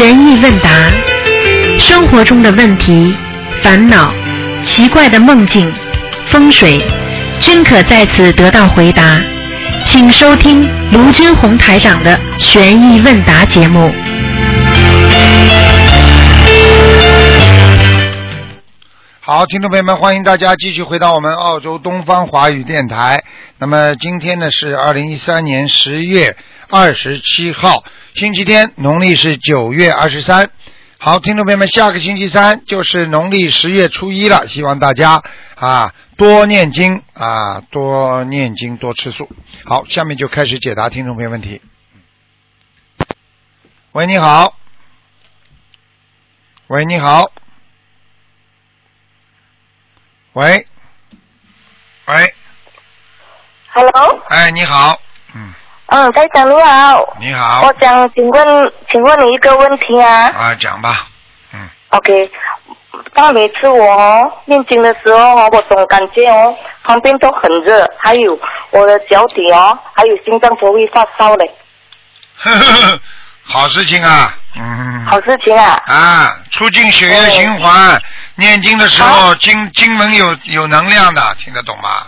悬疑问答，生活中的问题、烦恼、奇怪的梦境、风水，均可在此得到回答。请收听卢军红台长的悬疑问答节目。好，听众朋友们，欢迎大家继续回到我们澳洲东方华语电台。那么今天呢是二零一三年十月二十七号，星期天，农历是九月二十三。好，听众朋友们，下个星期三就是农历十月初一了，希望大家啊多念经啊多念经多吃素。好，下面就开始解答听众朋友问题。喂，你好。喂，你好。喂，喂，Hello，哎，你好，嗯，嗯，台长你好，你好。我，想请问，请问你一个问题啊。啊，讲吧，嗯，？OK，但每次我哦念经的时候哦，我总感觉哦旁边都很热，还有我的脚底哦，还有心脏都会发烧嘞，呵呵呵，好事情啊，嗯，好事情啊。啊，促进血液循环，念经的时候经经文有有能量的，听得懂吗？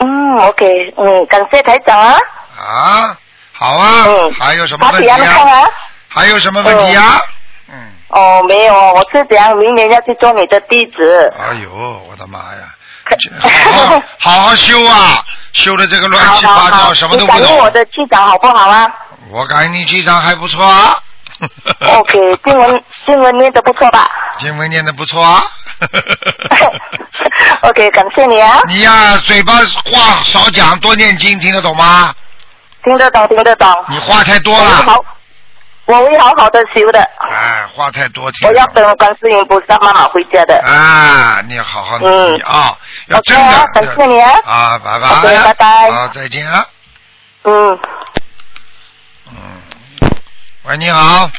嗯，OK，嗯，感谢台长啊。啊，好啊，嗯，还有什么问题啊？啊？还有什么问题啊？嗯，哦，没有，我是怎样明年要去做你的弟子。哎呦，我的妈呀！好好好好修啊，修的这个乱七八糟，什么都不懂感应我。的气场好不好啊我感觉你气场还不错啊。？OK，经文经文念的不错吧？经文念的不错啊。OK，感谢你啊，你呀、嘴巴话少讲，多念经，听得懂吗？听得懂，听得懂。你话太多了。我会好，我会好好的修的。哎，话太多，听我要。等观世音菩萨妈妈回家的。啊，你好好努力啊，要真的。啊感谢你啊啊，拜拜。拜拜好，再见啊。嗯，嗯。喂，你好。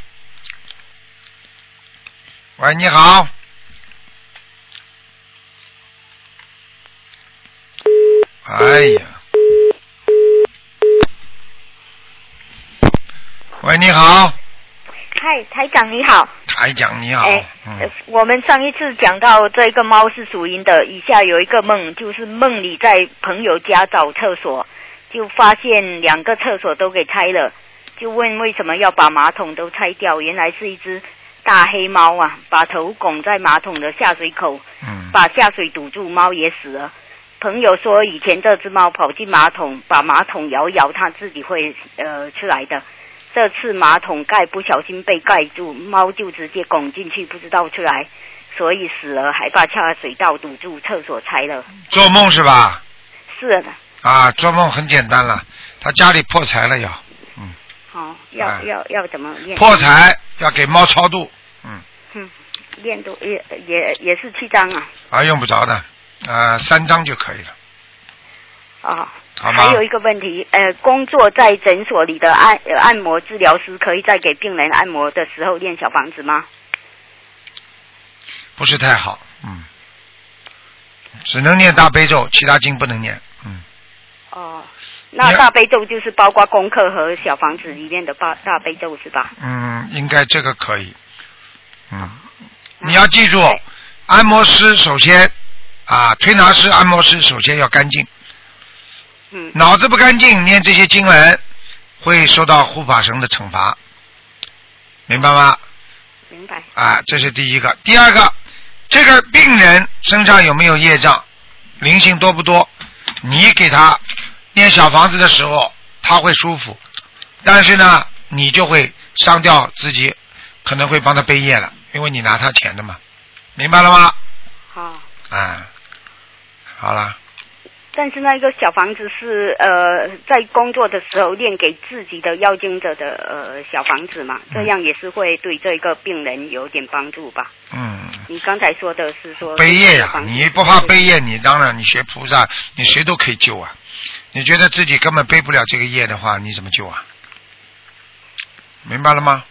喂，你好。哎呀。喂，你好，嗨，台长你好。台长你好。哎、我们上一次讲到这个猫是属阴的，以下有一个梦，就是梦里在朋友家找厕所，就发现两个厕所都给拆了，就问为什么要把马桶都拆掉，原来是一只大黑猫啊，把头拱在马桶的下水口，嗯。把下水堵住，猫也死了。朋友说，以前这只猫跑进马桶，把马桶摇一摇，它自己会呃出来的。这次马桶盖不小心被盖住，猫就直接拱进去，不知道出来，所以死了，还把下水道堵住，厕所拆了。做梦是吧？是的，啊，做梦很简单了，他家里破财了要，哦，要、哎要要怎么念？破财要给猫超度，嗯，嗯，练度也也也是七张啊。啊用不着的，啊三张就可以了，哦，好吗？还有一个问题，呃，工作在诊所里的按、呃、按摩治疗师，可以在给病人按摩的时候练小房子吗？不是太好，嗯，只能念大悲咒，其他经不能念，嗯，哦，那大悲咒就是包括功课和小房子里面的大大悲咒是吧？嗯，应该这个可以，嗯，你要记住，按摩师首先啊，推拿师、按摩师首先要干净，嗯，脑子不干净，念这些经文会受到护法神的惩罚，明白吗？明白。啊，这是第一个。第二个，这个病人身上有没有业障，灵性多不多？你给他念小房子的时候，他会舒服，但是呢，你就会伤掉自己，可能会帮他背业了，因为你拿他钱的嘛，明白了吗？好、啊，好了，但是那个小房子是呃，在工作的时候练给自己的要经者的呃小房子嘛，这样也是会对这个病人有点帮助吧？嗯，你刚才说的是说背业呀你不怕背业，你当然你学菩萨，你谁都可以救啊。你觉得自己根本背不了这个业的话，你怎么救啊？明白了吗？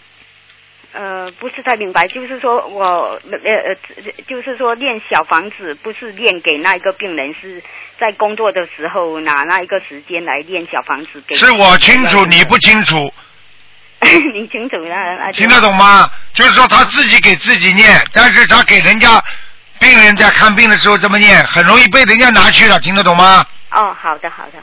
呃，不是太明白，就是说我呃呃，就是说练小房子不是练给那一个病人，是在工作的时候拿那一个时间来练小房子给。是我清楚，你不清楚。你清楚了，那听得懂吗？就是说他自己给自己念，但是他给人家病人在看病的时候这么念，很容易被人家拿去了，听得懂吗？哦，好的好的，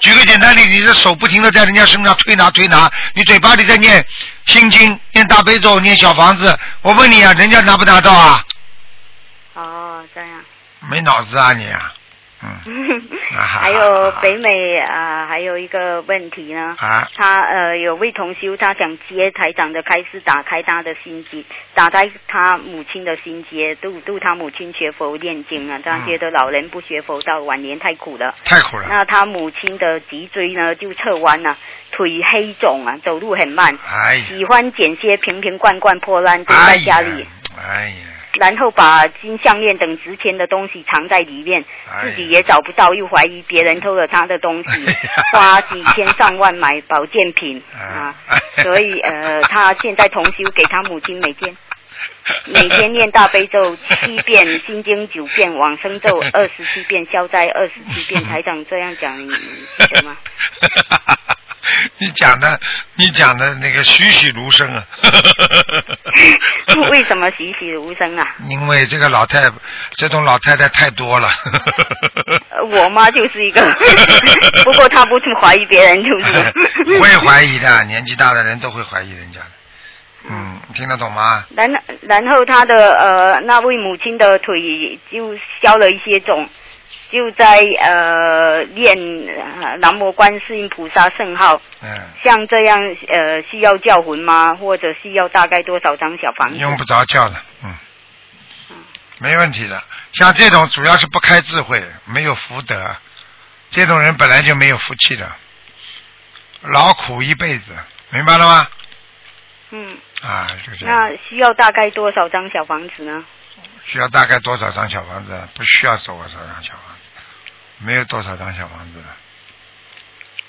举个简单例，你的手不停的在人家身上推拿推拿，你嘴巴里在念心经、念大悲咒、念小房子，我问你啊，人家拿不拿到啊？哦这样。没脑子啊你啊！还有北美啊、还有一个问题呢。啊他呃有位同修，他想接台长的开始，打开他的心结，打开他母亲的心结，度度他母亲学佛念经啊。他嗯觉得老人不学佛到晚年太苦了。太苦了。那他母亲的脊椎呢就侧弯了、腿黑肿啊，走路很慢，哎，喜欢捡些瓶瓶罐罐破烂丢在哎呀家里。，哎呀，然后把金项链等值钱的东西藏在里面，哎自己也找不到，又怀疑别人偷了他的东西哎，花几千上万买保健品啊哎，所以呃，他现在同修给他母亲每天 每天念大悲咒七遍，心经九遍，往生咒二十七遍，消灾二十七遍。台长这样讲，你你记得吗？你讲的，你讲的那个栩栩如生啊！为什么栩栩如生啊？因为这个老太，这种老太太太多了。呃 我妈就是一个，不过她不去怀疑别人，就是会怀疑的，年纪大的人都会怀疑人家的。嗯，听得懂吗？然然后他的呃那位母亲的腿就消了一些肿，就在呃念呃南无观世音菩萨圣号，嗯，像这样呃需要叫魂吗？或者需要大概多少张小房子？用不着叫的，嗯，没问题的。像这种主要是不开智慧，没有福德，这种人本来就没有福气的，劳苦一辈子，明白了吗？嗯，啊，就这样。那需要大概多少张小房子呢？需要大概多少张小房子？不需要多少张小房子，没有多少张小房子了。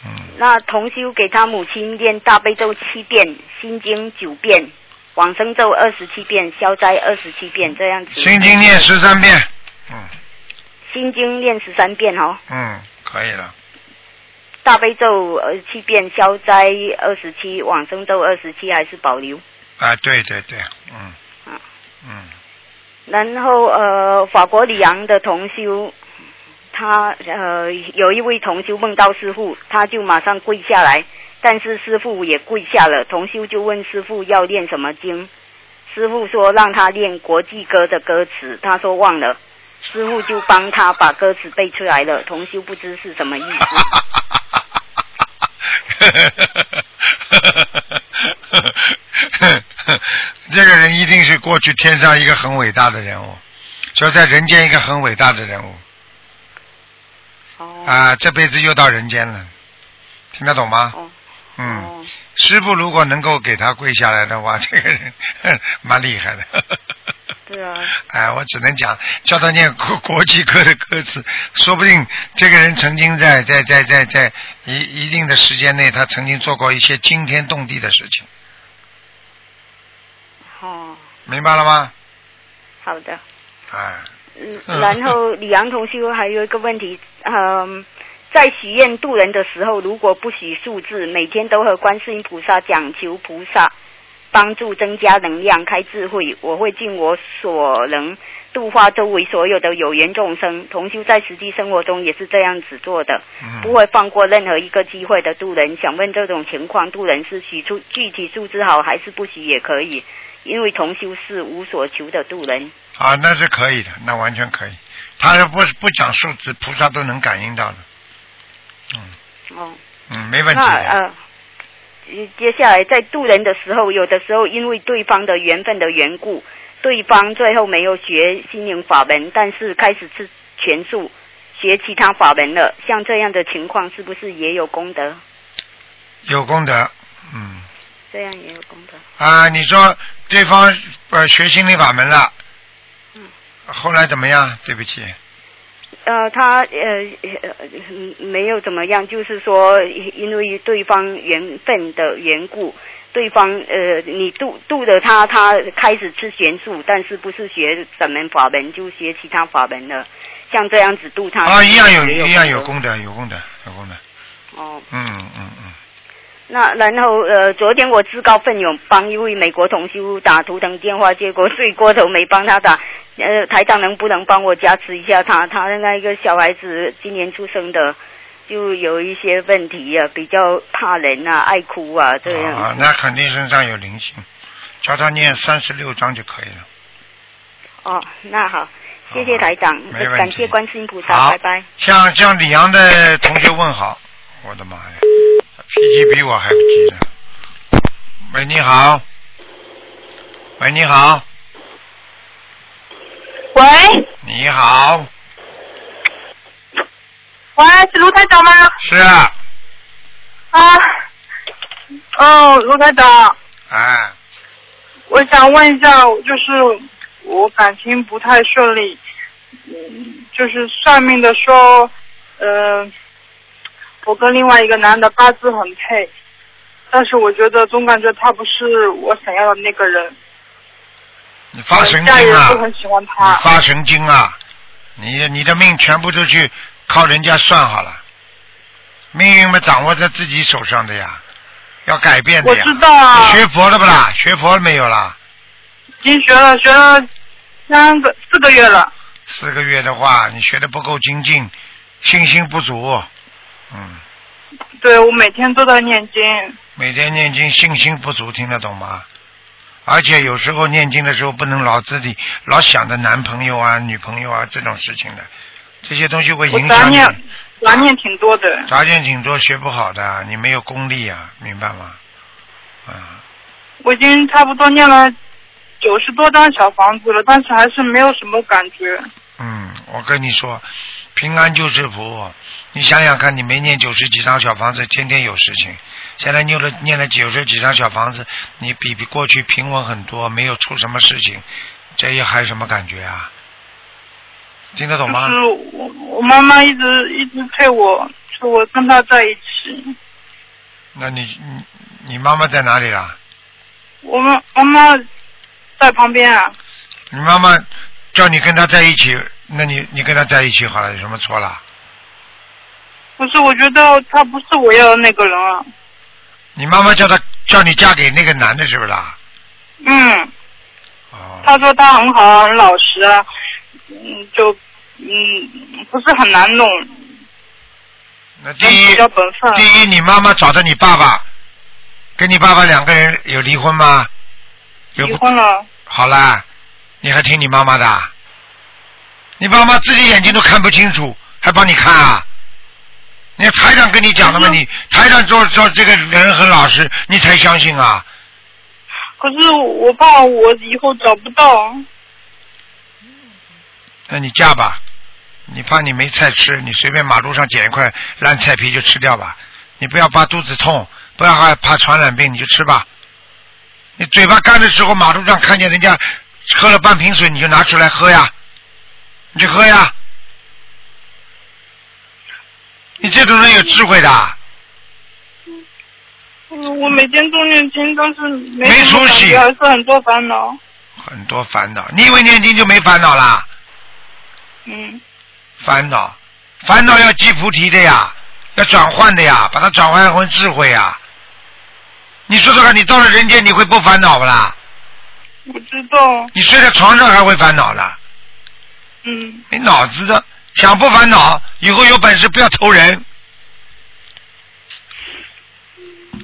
嗯，那同修给他母亲念大悲咒七遍，心经九遍，往生咒二十七遍，消灾二十七遍，这样子。心经念十三遍。嗯心经念十三遍哦。嗯，可以了。大悲咒二十七遍，消灾二十七，往生咒二十七，还是保留。啊，对对对，嗯嗯嗯，然后呃，法国里昂的同修，他呃有一位同修梦到师傅，他就马上跪下来，但是师傅也跪下了，同修就问师傅要念什么经，师傅说让他念国际歌的歌词，他说忘了，师傅就帮他把歌词背出来了，同修不知是什么意思。个人一定是过去天上一个很伟大的人物，就在人间一个很伟大的人物哦啊，这辈子又到人间了，听得懂吗？哦嗯，哦师傅如果能够给他跪下来的话，这个人 蛮厉害的。对啊，哎，我只能讲叫他念国国际歌的歌词，说不定这个人曾经在在在在在一一定的时间内，他曾经做过一些惊天动地的事情，哦，明白了吗？好的。哎，嗯，嗯然后李阳同修还有一个问题，嗯，在许愿渡人的时候，如果不许数字，每天都和观世音菩萨讲求菩萨帮助增加能量、开智慧，我会尽我所能度化周围所有的有缘众生。同修在实际生活中也是这样子做的，嗯，不会放过任何一个机会的渡人。想问这种情况，渡人是许出具体数字好，还是不许也可以？因为同修是无所求的渡人。啊，那是可以的，那完全可以。他要不不讲数字，菩萨都能感应到的。嗯哦。嗯，没问题的。那呃，接下来在渡人的时候，有的时候因为对方的缘分的缘故，对方最后没有学心灵法门，但是开始吃全素，学其他法门了。像这样的情况，是不是也有功德？有功德，嗯这样也有功德。啊，你说对方呃学心灵法门了，嗯，后来怎么样？对不起，呃，他呃呃嗯没有怎么样，就是说因为对方缘分的缘故，对方呃你度度的他，他开始吃玄素，但是不是学什门法门，就学其他法门了。像这样子度他啊，一样有也一样有功功德，有功德，有功德。德哦。嗯嗯嗯，那然后呃，昨天我自告奋勇帮一位美国同修打图腾电话，结果睡过头没帮他打。呃，台长能不能帮我加持一下他？他的那个小孩子今年出生的，就有一些问题啊，比较怕人啊，爱哭啊，这样。啊，那肯定身上有灵性，叫他念三十六章就可以了。哦，那好，谢谢台长，感谢观世音菩萨，拜拜。向向李阳的同学问好，我的妈呀，脾气比我还不急呢。喂，你好。喂，你好，喂。你好，喂，是卢台长吗？是。啊，啊，哦，卢台长，哎，我想问一下，就是我感情不太顺利，嗯，就是算命的说，呃，我跟另外一个男的八字很配，但是我觉得总感觉他不是我想要的那个人，你发神经啊！人都很喜欢你他。发神经啊！你你的命全部都去靠人家算好了，命运嘛掌握在自己手上的呀，要改变的呀。我知道啊学佛了不啦？学佛了没有啦？已经学了学了三个四个月了，四个月的话，你学的不够精进，信心不足。嗯，对我每天都在念经。每天念经信心不足，听得懂吗？而且有时候念经的时候不能老自己老想着男朋友啊、女朋友啊这种事情的，这些东西会影响你。杂念杂念挺多的。杂念挺多，学不好的，你没有功力啊，明白吗？啊，我已经差不多念了九十多张小房子了，但是还是没有什么感觉。嗯，我跟你说，平安就是福。你想想看，你没念九十几张小房子，天天有事情。现在念了念了九十几张小房子，你比比过去平稳很多，没有出什么事情，这也还有什么感觉啊？听得懂吗？就是我我妈妈一直一直催我，催我跟她在一起。那你你你妈妈在哪里啦？我妈妈妈在旁边啊，你妈妈叫你跟她在一起，那你你跟她在一起好了，有什么错啦？不是，我觉得他不是我要的那个人啊。你妈妈叫他叫你嫁给那个男的，是不是啊？嗯，哦，他说他很好，很老实啊，嗯，就嗯不是很难弄，那第一。第一，你妈妈找的你爸爸，跟你爸爸两个人有离婚吗？有离婚了，好啦，你还听你妈妈的？你爸妈自己眼睛都看不清楚，还帮你看啊？你看台长跟你讲的嘛，嗯你台长说说这个人很老实，你才相信啊？可是我怕我以后找不到。那你嫁吧，你怕你没菜吃，你随便马路上捡一块烂菜皮就吃掉吧。你不要怕肚子痛，不要害怕传染病，你就吃吧。你嘴巴干的时候，马路上看见人家喝了半瓶水，你就拿出来喝呀，你就喝呀。你这种人有智慧的，嗯，我每天都念经，但是没没出息觉，还是很多烦恼。很多烦恼。你以为念经就没烦恼啦？嗯，烦恼，烦恼要积菩提的呀，要转换的呀，把它转换成智慧呀。你说说看，你到了人间你会不烦恼不啦？我知道。你睡在床上还会烦恼啦？嗯，没脑子的，想不烦恼，以后有本事不要投人。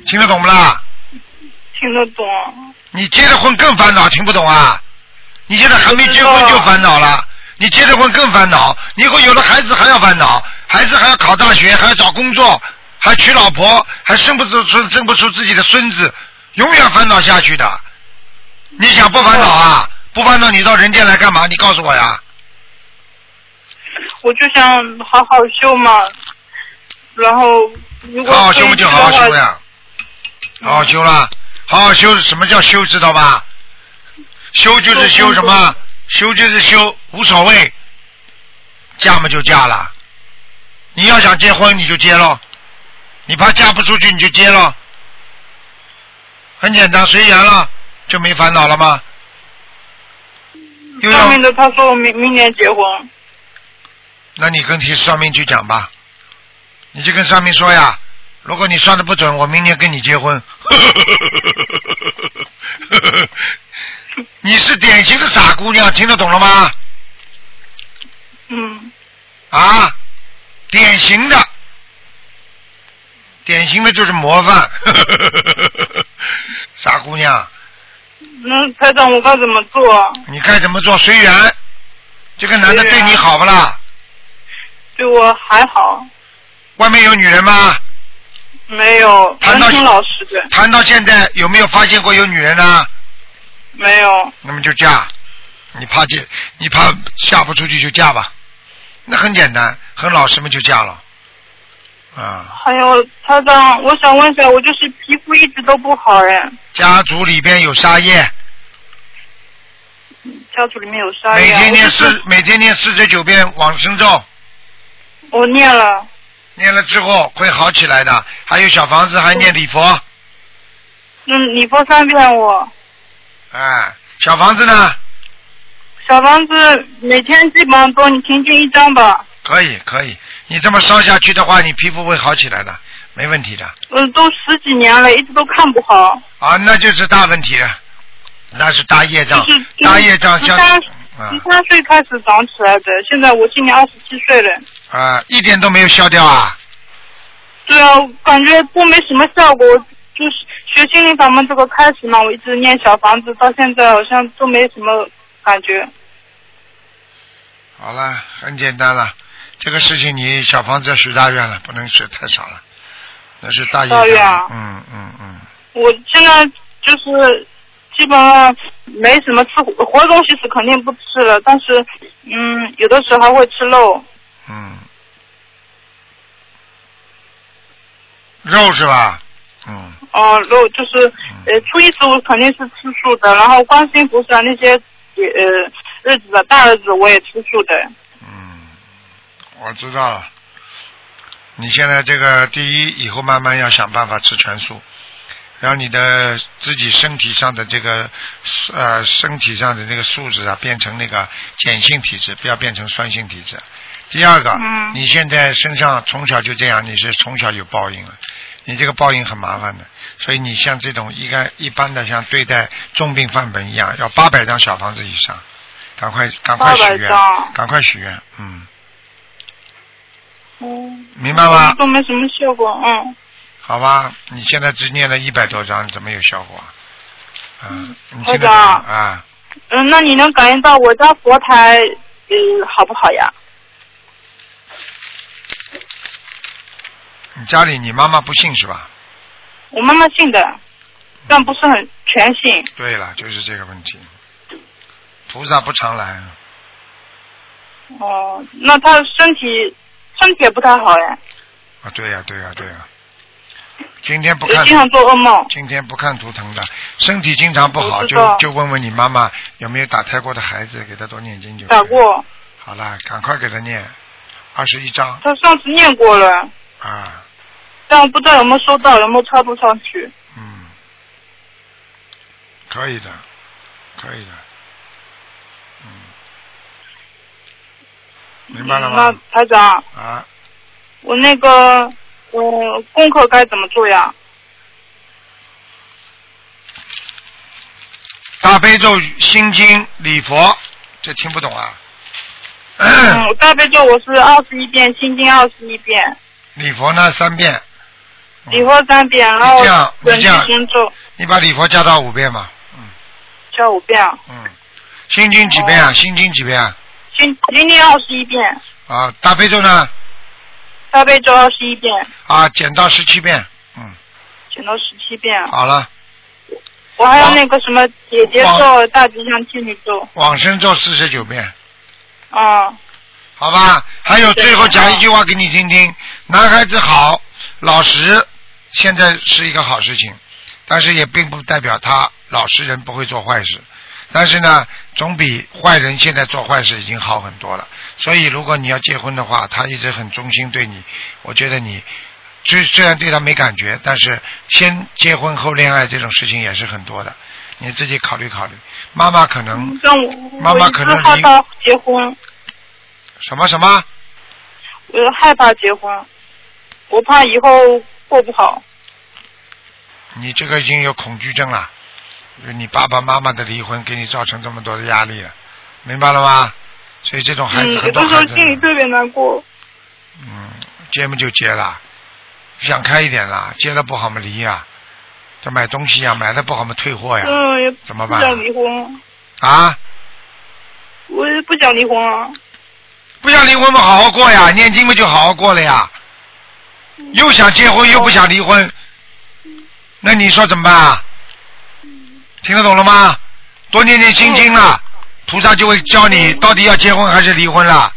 听得懂不啦？听得懂。你结了婚更烦恼，听不懂啊？你现在还没结婚就烦恼了，你结了婚更烦恼，你以后有了孩子还要烦恼，孩子还要考大学，还要找工作，还娶老婆，还生不出出生不出自己的孙子，永远烦恼下去的。你想不烦恼啊？不烦恼，你到人间来干嘛？你告诉我呀。我就想好好修嘛，然后如果好好修就好好修呀，好好修啦，好好修。什么叫修？知道吧？修就是修什么？修就是修，无所谓。嫁嘛就嫁了，你要想结婚你就结喽，你怕嫁不出去你就结喽，很简单，随缘了，就没烦恼了吗？上面的他说我明明年结婚，那你跟提上面去讲吧，你就跟上面说呀，如果你算的不准，我明年跟你结婚。你是典型的傻姑娘，听得懂了吗？嗯，啊，典型的，典型的就是模范，傻姑娘，那台长我该怎么做？你该怎么做随缘。这个男的对你好不啦？对我还好，外面有女人吗？没有，谈到老实的，谈到现在有没有发现过有女人呢？没有。那么就嫁，你怕嫁，你怕嫁不出去就嫁吧，那很简单，很老实嘛就嫁了，啊，还有他长，我想问一下，我就是皮肤一直都不好哎，家族里边有杀业，家族里面有沙每。天念四每天念四十九遍往生咒，我念了，念了之后会好起来的。还有小房子还念礼佛，嗯，礼佛三遍我。哎，小房子呢小房子每天基本上都你平均一张吧，可以可以，你这么烧下去的话，你皮肤会好起来的，没问题的。嗯，都十几年了，一直都看不好。啊，那就是大问题了，那是大业障就是，大业障像十三啊十三岁开始长起来的，现在我今年二十七岁了。啊，一点都没有消掉啊。对啊，感觉都没什么效果，就是学心灵法门这个开始嘛，我一直念小房子，到现在好像都没什么感觉。好了，很简单了，这个事情你小房子要许大愿了，不能许太少了，那是大愿啊。嗯嗯嗯，我现在就是基本上没什么吃活活东西是肯定不吃了，但是嗯，有的时候还会吃肉。嗯，肉是吧？嗯，哦、肉就是呃初一十五肯定是吃素的，然后观世音菩萨那些呃日子的大日子我也吃素的。嗯，我知道了。你现在这个第一，以后慢慢要想办法吃全素，让你的自己身体上的这个呃身体上的那个素质啊，变成那个碱性体质，不要变成酸性体质。第二个，嗯你现在身上从小就这样，你是从小有报应了，你这个报应很麻烦的，所以你像这种一该一般的像对待重病范本一样，要八百张小房子以上，赶快赶快许800愿张，赶快许愿，嗯，嗯，明白吗？都没什么效果，嗯。好吧，你现在只念了一百多张，怎么有效果啊？嗯，你现在台长啊，嗯，那你能感应到我家佛台嗯好不好呀？你家里你妈妈不信是吧？我妈妈信的，但不是很全信。对了，就是这个问题，菩萨不常来，哦，那他身体身体也不太好哎，啊，对呀、对呀、对呀、今天不看也经常做噩梦。今天不看图腾的，身体经常不好，就就问问你妈妈有没有打胎过的孩子，给他多念经就。打。过，好了，赶快给他念二十一章他上次念过了，啊，但我不知道有没有收到，有没有插不上去。嗯，可以的，可以的，嗯，明白了那吗？台长，啊，我那个我功课该怎么做呀？大悲咒、心经、礼佛，这听不懂啊？嗯，大悲咒我是二十一遍，心经二十一遍，礼佛呢三遍，嗯礼佛三遍，然后准提这样神咒你把礼佛加到五遍嘛，嗯。加五遍，嗯，心经几遍啊？哦。心经几遍啊？心心经二十一遍，啊，大悲咒呢？大悲咒二十一遍，啊，减到十七遍，嗯，减到十七遍。好了，我还有那个什么姐姐往。咒、大吉祥天女咒，往生咒四十九遍，啊，好吧？还有最后讲一句话给你听听，男孩子好，老实，现在是一个好事情，但是也并不代表他老实人不会做坏事。但是呢，总比坏人现在做坏事已经好很多了。所以，如果你要结婚的话，他一直很忠心对你，我觉得你虽虽然对他没感觉，但是先结婚后恋爱这种事情也是很多的，你自己考虑考虑。妈妈可能妈妈可能离害怕结婚，什么什么我害怕结婚，我怕以后过不好。你这个已经有恐惧症了，就你爸爸妈妈的离婚给你造成这么多的压力了，明白了吗？所以这种孩子很多的时候孩子，心里特别难过。嗯，结嘛就结了，想开一点啦，结了不好嘛离呀、这买东西呀、买的不好嘛退货呀，嗯，也怎么办？啊不想离婚，啊，我也不想离婚啊。不想离婚嘛好好过呀，念经嘛就好好过了呀，又想结婚又不想离婚，那你说怎么办啊？听得懂了吗？多念念心经了，菩萨就会教你到底要结婚还是离婚了。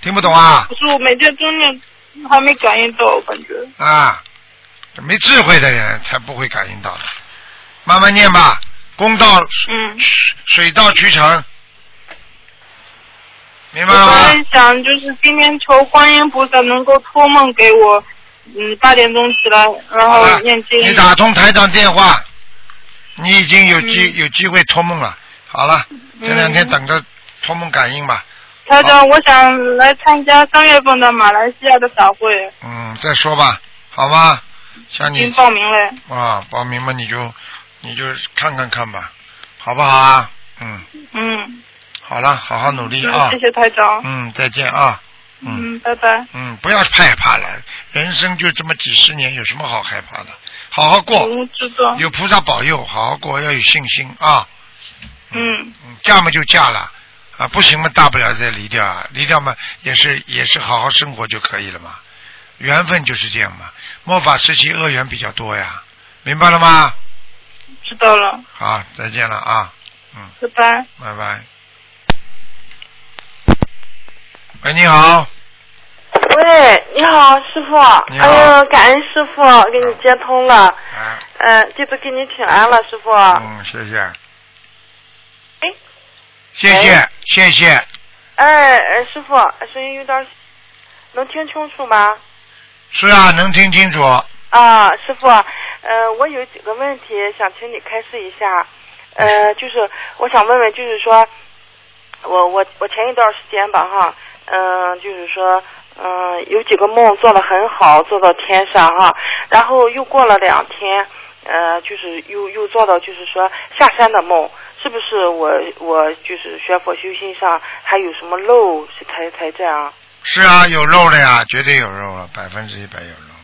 听不懂啊？可是我每天真念还没感应到，我感觉。啊，没智慧的人才不会感应到的。慢慢念吧，公道嗯。水到渠成，明我白了吗？本来想就是今天求观音菩萨能够托梦给我，嗯，八点钟起来，然后念经。你打通台长电话，你已经有机、嗯有机会托梦了。好了，这两天等着托梦感应吧。台长，我想来参加三月份的马来西亚的法会，嗯，再说吧，好吧？像已经你报名了。啊，报名嘛，你就你就看看看吧，好不好啊？嗯，嗯，好了，好好努力嗯啊谢。谢台长。嗯，再见啊。嗯嗯，拜拜。嗯，不要害怕了，人生就这么几十年，有什么好害怕的？好好过，我知道。有菩萨保佑，好好过，要有信心啊。嗯嗯，嫁嘛就嫁了，啊，不行嘛，大不了再离掉啊，离掉嘛也是也是好好生活就可以了嘛，缘分就是这样嘛，末法时期恶缘比较多呀，明白了吗？知道了，好，再见了啊，嗯，拜拜。拜拜。喂，你好，喂，你好，师傅。哎呦，感恩师傅，给你接通了。哎，嗯、弟子给你请安了，师傅。嗯，谢谢，哎，谢谢，谢谢，哎，呃师傅，声音有点，能听清楚吗？是啊，能听清楚，啊，师傅，呃，我有几个问题想请你开示一下。呃，就是我想问问，就是说，我我我前一段时间吧，哈，嗯、就是说，嗯、有几个梦做的很好，做到天上哈，然后又过了两天，呃，就是又又做到就是说下山的梦，是不是我我就是学佛修心上还有什么漏，才才这样？是啊，有漏了呀，绝对有漏了，百分之一百有漏。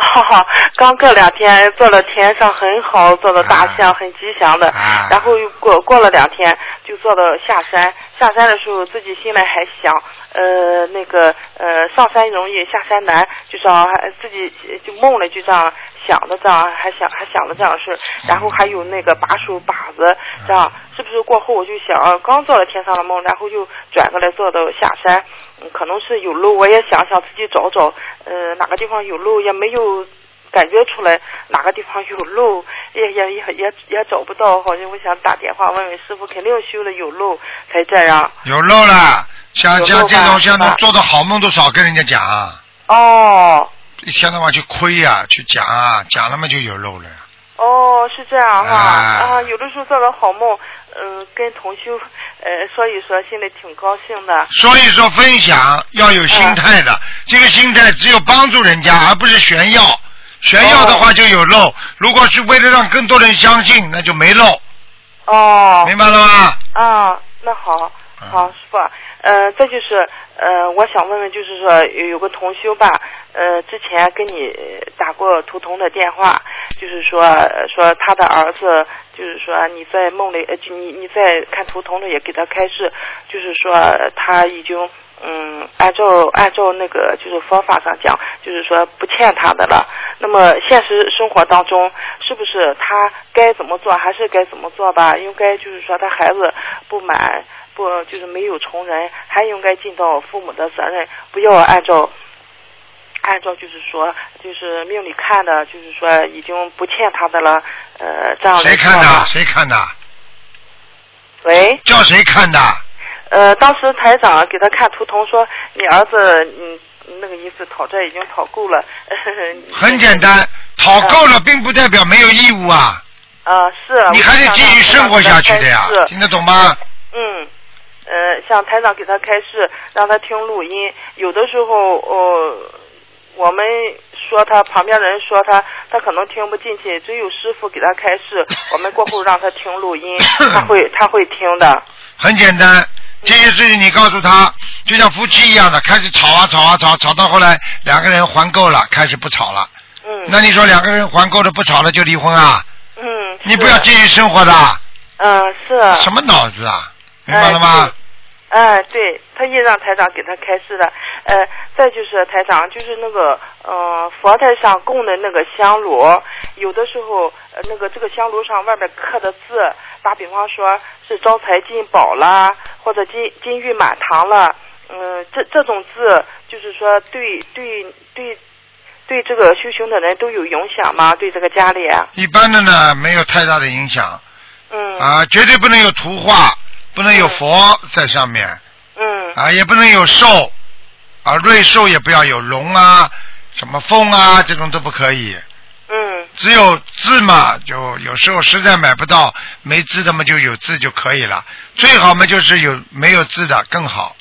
哈哈，刚过两天做了天上很好，做了大象、啊很吉祥的，啊。然后又过过了两天就做到下山，下山的时候自己心里还想，呃，那个呃上山容易下山难，就这样自己就梦里就这样想的这样，还想还想的这样的事，然后还有那个把手把子这样，是不是过后我就想刚做了天上的梦，然后又转过来做到下山，嗯，可能是有漏，我也想想自己找找，呃，哪个地方有漏，也没有感觉出来哪个地方有漏，也也也也也找不到，好像我想打电话问问师傅，肯定修了有漏才这样。有漏了，像像这种像这种做的好梦都少跟人家讲。啊，哦一天到晚去亏呀、去讲啊，讲了嘛就有漏了呀。哦，是这样哈啊啊，有的时候做个好梦，嗯、跟同修呃说一说，心里挺高兴的。所以说分享要有心态的，这个心态只有帮助人家，而不是炫耀。炫耀的话就有漏，如果是为了让更多人相信，那就没漏，哦明白了吗？啊，那好，好，师傅，呃，再就是，呃，我想问问，就是说有个同修吧，呃，之前跟你打过图腾的电话，就是说说他的儿子，就是说你在梦里，呃，就你你在看图腾的也给他开示，就是说他已经。嗯，按照按照那个就是佛法上讲，就是说不欠他的了。那么现实生活当中，是不是他该怎么做还是该怎么做吧？应该就是说他孩子不满不就是没有从人，还应该尽到父母的责任，不要按照按照就是说就是命里看的，就是说已经不欠他的了，呃，这样来谁看的？谁看的？喂，叫谁看的？呃，当时台长给他看图腾说，你儿子嗯那个意思讨债已经讨够了。很简单，讨够了并不代表没有义务啊，啊、是。你还得继续生活下去的呀，听得懂吗？嗯，呃，像台长给他开示，让他听录音，有的时候，呃，我们说他旁边的人说他，他可能听不进去，只有师傅给他开示，我们过后让他听录音，他会他会听的。很简单，这些事情你告诉他，就像夫妻一样的，开始吵啊吵啊吵，吵到后来两个人还够了，开始不吵了。嗯。那你说两个人还够了不吵了就离婚啊？嗯。你不要继续生活的。嗯，是。什么脑子啊？明白了吗？哎，对，特意让台长给他开示的。呃，再就是台长，就是那个，呃，佛台上供的那个香炉，有的时候，呃，那个这个香炉上外面刻的字，打比方说是招财进宝啦，或者金金玉满堂了，嗯，这这种字，就是说对对对对这个修行的人都有影响吗？对这个家里？一般的呢，没有太大的影响。嗯。啊，绝对不能有图画，不能有佛在上面。嗯。啊，也不能有兽，啊，瑞兽也不要有龙啊，什么凤啊，这种都不可以。嗯。只有字嘛，就有时候实在买不到没字的嘛，就有字就可以了。最好嘛就是有没有字的更好，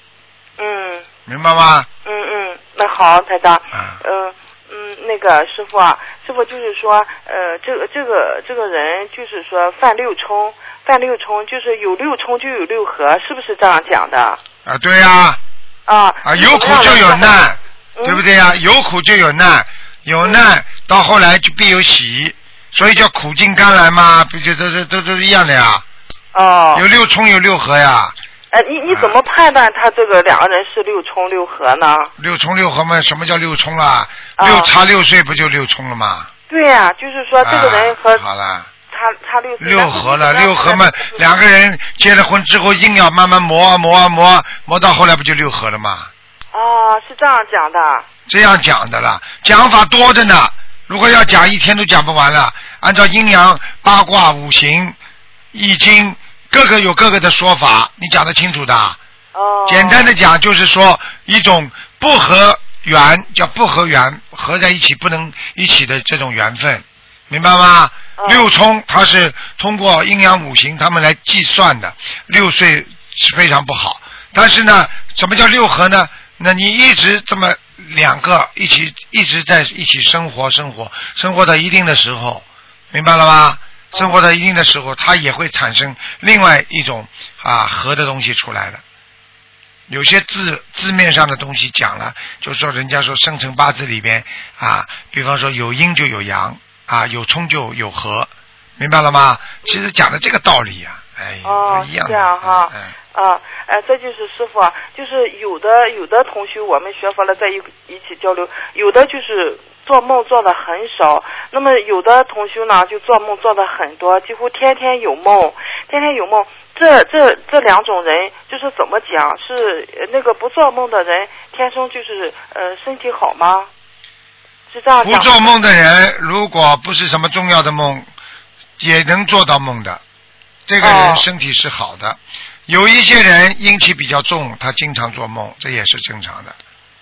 嗯明白吗？嗯嗯，那好，台长。啊。嗯嗯，那个师傅啊，师傅就是说，呃，这个这个这个人就是说犯六冲，犯六冲就是有六冲就有六合，是不是这样讲的？啊，对呀、啊。啊，有苦就有难，嗯对不对呀、有苦就有难，有难到后来就必有喜，所以叫苦尽甘来嘛，不就都都都都一样的呀？哦。有六冲有六合呀，哎，你你怎么判断他这个两个人是六冲六合呢？六冲六合嘛，什么叫六冲啦？啊六差六岁不就六冲了吗？对呀、就是说这个人和啊好了，差差六岁。六合了，六合嘛，两个人结了婚之后硬要慢慢磨啊磨啊磨啊磨到后来不就六合了吗？哦，是这样讲的。这样讲的了，讲法多着呢。如果要讲一天都讲不完了。按照阴阳、八卦、五行、易经，各个有各个的说法，你讲得清楚的。哦。简单的讲就是说一种不合缘，叫不合缘，合在一起不能一起的这种缘分，明白吗？六冲它是通过阴阳五行他们来计算的，六岁是非常不好。但是呢，什么叫六合呢？那你一直这么两个一起一直在一起生活，生活，生活到一定的时候，明白了吗？生活到一定的时候，它也会产生另外一种啊合的东西出来的。有些字字面上的东西讲了，就说人家说生辰八字里边啊，比方说有阴就有阳啊，有冲就有和，明白了吗？其实讲的这个道理呀、哎，哦，是一样。这样哈。嗯啊，哎，这就是师傅啊，就是有的有的同学我们学佛了，在一一起交流，有的就是做梦做的很少，那么有的同学呢就做梦做的很多，几乎天天有梦，天天有梦。这这这两种人就是怎么讲？是呃那个不做梦的人天生就是呃身体好吗？不？做梦的人，如果不是什么重要的梦，也能做到梦的。这个哦人身体是好的。有一些人阴气比较重，他经常做梦，这也是正常的。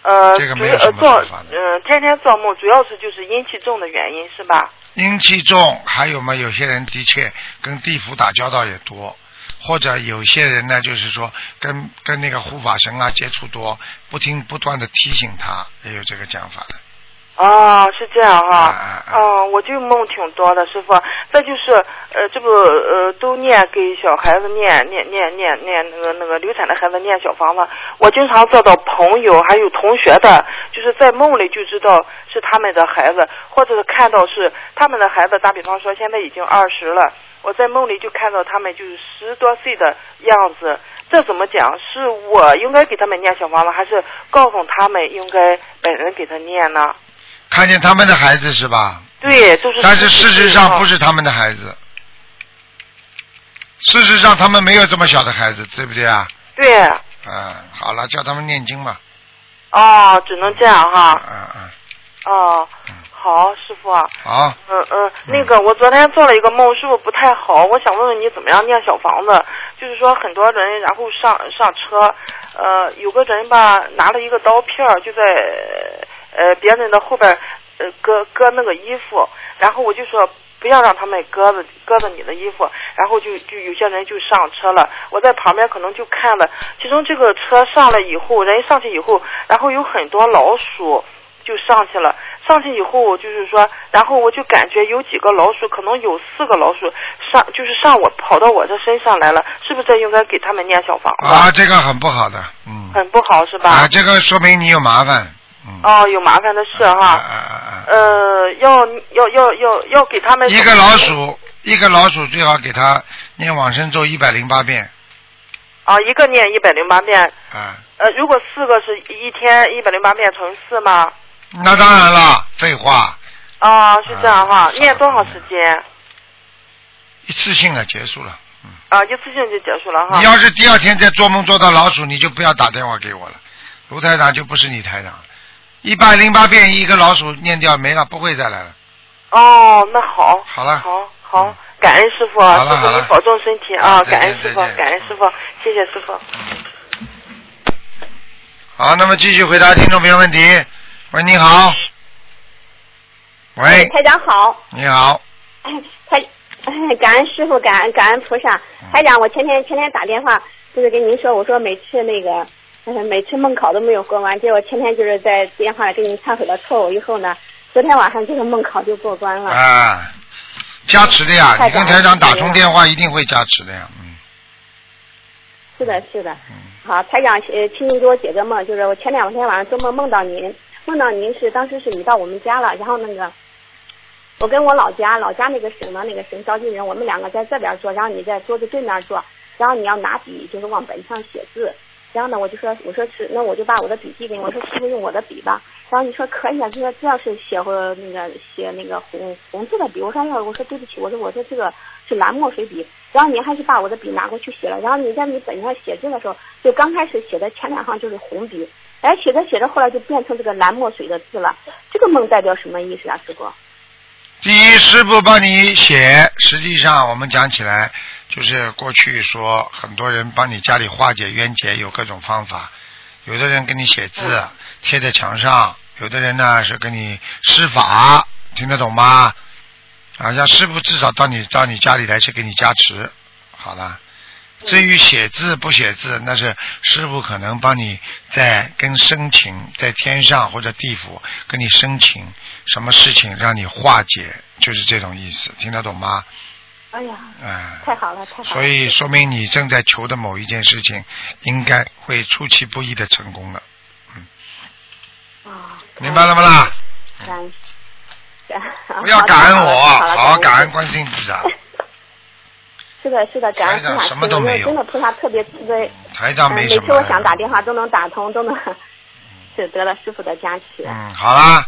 呃，这个主没有什么嗯、天天做梦，主要是就是阴气重的原因是吧？阴气重，还有嘛，有些人的确跟地府打交道也多，或者有些人呢，就是说跟跟那个护法神啊接触多，不停不断的提醒他，也有这个讲法的。哦，是这样哈。啊嗯，我就梦挺多的，师傅。再就是呃，这不呃，都念给小孩子念念念念念那个那个流产的孩子念小房子。我经常做到朋友还有同学的，就是在梦里就知道是他们的孩子，或者是看到是他们的孩子。打比方说，现在已经二十了，我在梦里就看到他们就是十多岁的样子。这怎么讲？是我应该给他们念小房子，还是告诉他们应该本人给他念呢？看见他们的孩子是吧？对，就是。但是事实上不是他们的孩子，事实上他们没有这么小的孩子，对不对啊？对，嗯，好了，叫他们念经吧。哦，只能这样哈。嗯嗯，哦，好，师傅。好，嗯嗯，那个我昨天做了一个梦，师傅不太好，我想问问你怎么样念小房子？就是说很多人然后上上车，呃，有个人吧拿了一个刀片儿就在呃别人的后边儿呃割割那个衣服，然后我就说。不要让他们割着割着你的衣服，然后就就有些人就上车了。我在旁边可能就看了，其中这个车上来以后，人上去以后，然后有很多老鼠，就上去了。上去以后就是说，然后我就感觉有几个老鼠，可能有四个老鼠上，就是上我跑到我这身上来了，是不是应该给他们念小房子？啊，这个很不好的，嗯。很不好是吧？啊，这个说明你有麻烦，嗯。哦，有麻烦的事啊哈。呃，要要要要要给他们一个老鼠，一个老鼠最好给他念往生咒一百零八遍，啊，一个念一百零八遍。啊，呃，如果四个是一天一百零八遍乘四吗？那当然了，废话，啊，是这样哈啊。念多长时间？一次性的结束了。啊，一次性就结束了哈。你要是第二天再做梦做到老鼠，你就不要打电话给我了，卢台长就不是你台长了。一百零八遍一个老鼠念掉没了，不会再来了。哦，那好。好了好好，感恩师傅，师傅你保重身体啊！感恩师傅，感恩师傅，谢谢师傅。好，那么继续回答听众朋友问题。喂，你好。喂，台长好，你好，哎台，哎 感恩师傅，感恩感恩菩萨。嗯台长，我前天前天打电话就是跟您说，我说每次那个，呃每次梦考都没有过关，结果前天就是在电话里跟您忏悔了错误以后呢，昨天晚上这个梦考就过关了。啊，加持的呀，你跟台长打通电话一定会加持的呀，嗯是的，是的。嗯。好，台长，呃，请您给我解个梦，就是我前两天晚上做梦梦到您，梦到您是当时是你到我们家了，然后那个，我跟我老家老家那个省的那个省召集人，我们两个在这边坐，然后你在桌子对面坐，然后你要拿笔就是往本上写字，然后呢我就说我说是，那我就把我的笔记给你，我说师傅用我的笔吧，然后你说可以啊，就说这要是写或那个写那个红红字的笔，我说要我说对不起，我说我说这个是蓝墨水笔，然后您还是把我的笔拿过去写了，然后你在你本上写字的时候，就刚开始写的前两行就是红笔，哎写着写着后来就变成这个蓝墨水的字了，这个梦代表什么意思啊，师傅？第一，师傅帮你写，实际上我们讲起来，就是过去说很多人帮你家里化解冤结有各种方法，有的人给你写字贴在墙上，有的人呢是给你施法，听得懂吗？啊，让师傅至少到你到你家里来去给你加持，好了。至于写字不写字，那是师傅可能帮你在跟申请，在天上或者地府跟你申请，什么事情让你化解，就是这种意思，听得懂吗？哎呀，哎、太好了，太好了。所以说明你正在求的某一件事情，应该会出其不意的成功了，嗯啊，明白了吗啦？感恩。不要感恩我，好好好感恩。观世音菩萨。是的，是的，感恩菩萨什么都没有真的菩萨特别慈悲。台长嗯，没什么。每次我想打电话都能打通，都能 是得了师傅的加持。嗯，好啦，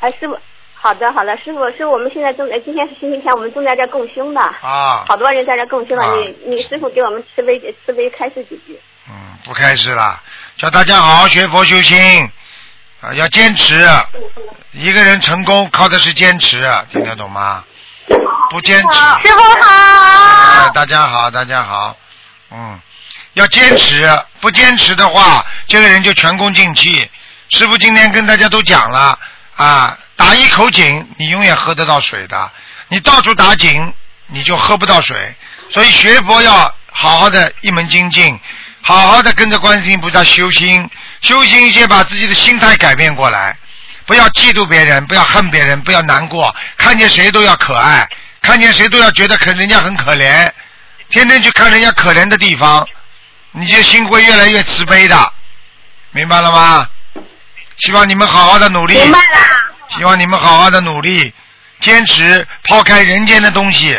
哎，师傅，好的好的，师傅，师傅，我们现在正在，今天是星期天，我们正在这共修呢，啊，好多人在这共修呢。啊你你师傅给我们慈悲慈悲开示几句。嗯，不开示了，叫大家好好学佛修心啊，要坚持。一个人成功靠的是坚持，听得懂吗？不坚持。师傅好。哎，大家好，大家好，嗯，要坚持，不坚持的话，这个人就前功尽弃。师傅今天跟大家都讲了啊，打一口井，你永远喝得到水的；你到处打井，你就喝不到水。所以学佛要好好的一门精进，好好的跟着观世音菩萨修心，修心先把自己的心态改变过来，不要嫉妒别人，不要恨别人，不要难过，看见谁都要可爱，看见谁都要觉得可人家很可怜，天天去看人家可怜的地方，你这心会越来越慈悲的，明白了吗？希望你们好好的努力，明白了。希望你们好好的努力，坚持抛开人间的东西。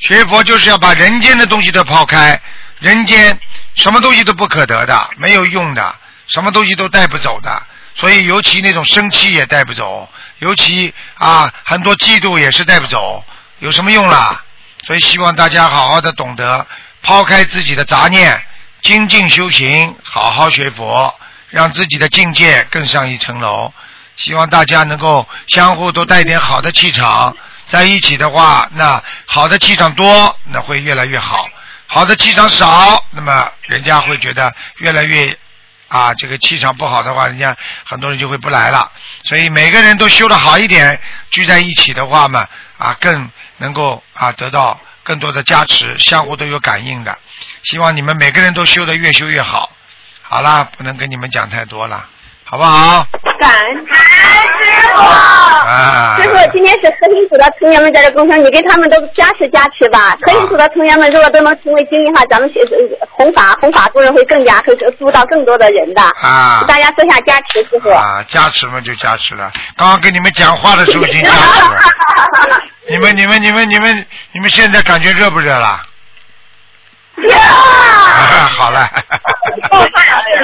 学佛就是要把人间的东西都抛开，人间什么东西都不可得的，没有用的，什么东西都带不走的。所以，尤其那种生气也带不走，尤其啊，很多嫉妒也是带不走，有什么用啦？所以，希望大家好好的懂得抛开自己的杂念，精进修行，好好学佛，让自己的境界更上一层楼。希望大家能够相互都带点好的气场，在一起的话，那好的气场多，那会越来越好；好的气场少，那么人家会觉得越来越啊，这个气场不好的话，人家很多人就会不来了。所以每个人都修得好一点，聚在一起的话嘛，啊，更能够啊得到更多的加持，相互都有感应的。希望你们每个人都修得越修越好。好啦，不能跟你们讲太多了。好不好？感恩师傅。啊，师傅，今天是核心组的成员们在这共享，你给他们都加持加持吧。核心组的成员们如果都能成为精英的话，咱们学呃弘法弘法度人会更加会助到更多的人的。啊大家做下加持，师傅。啊，加持嘛就加持了。刚刚跟你们讲话的时候已经加持了。你们你们你们你们你们现在感觉热不热了？啊好了。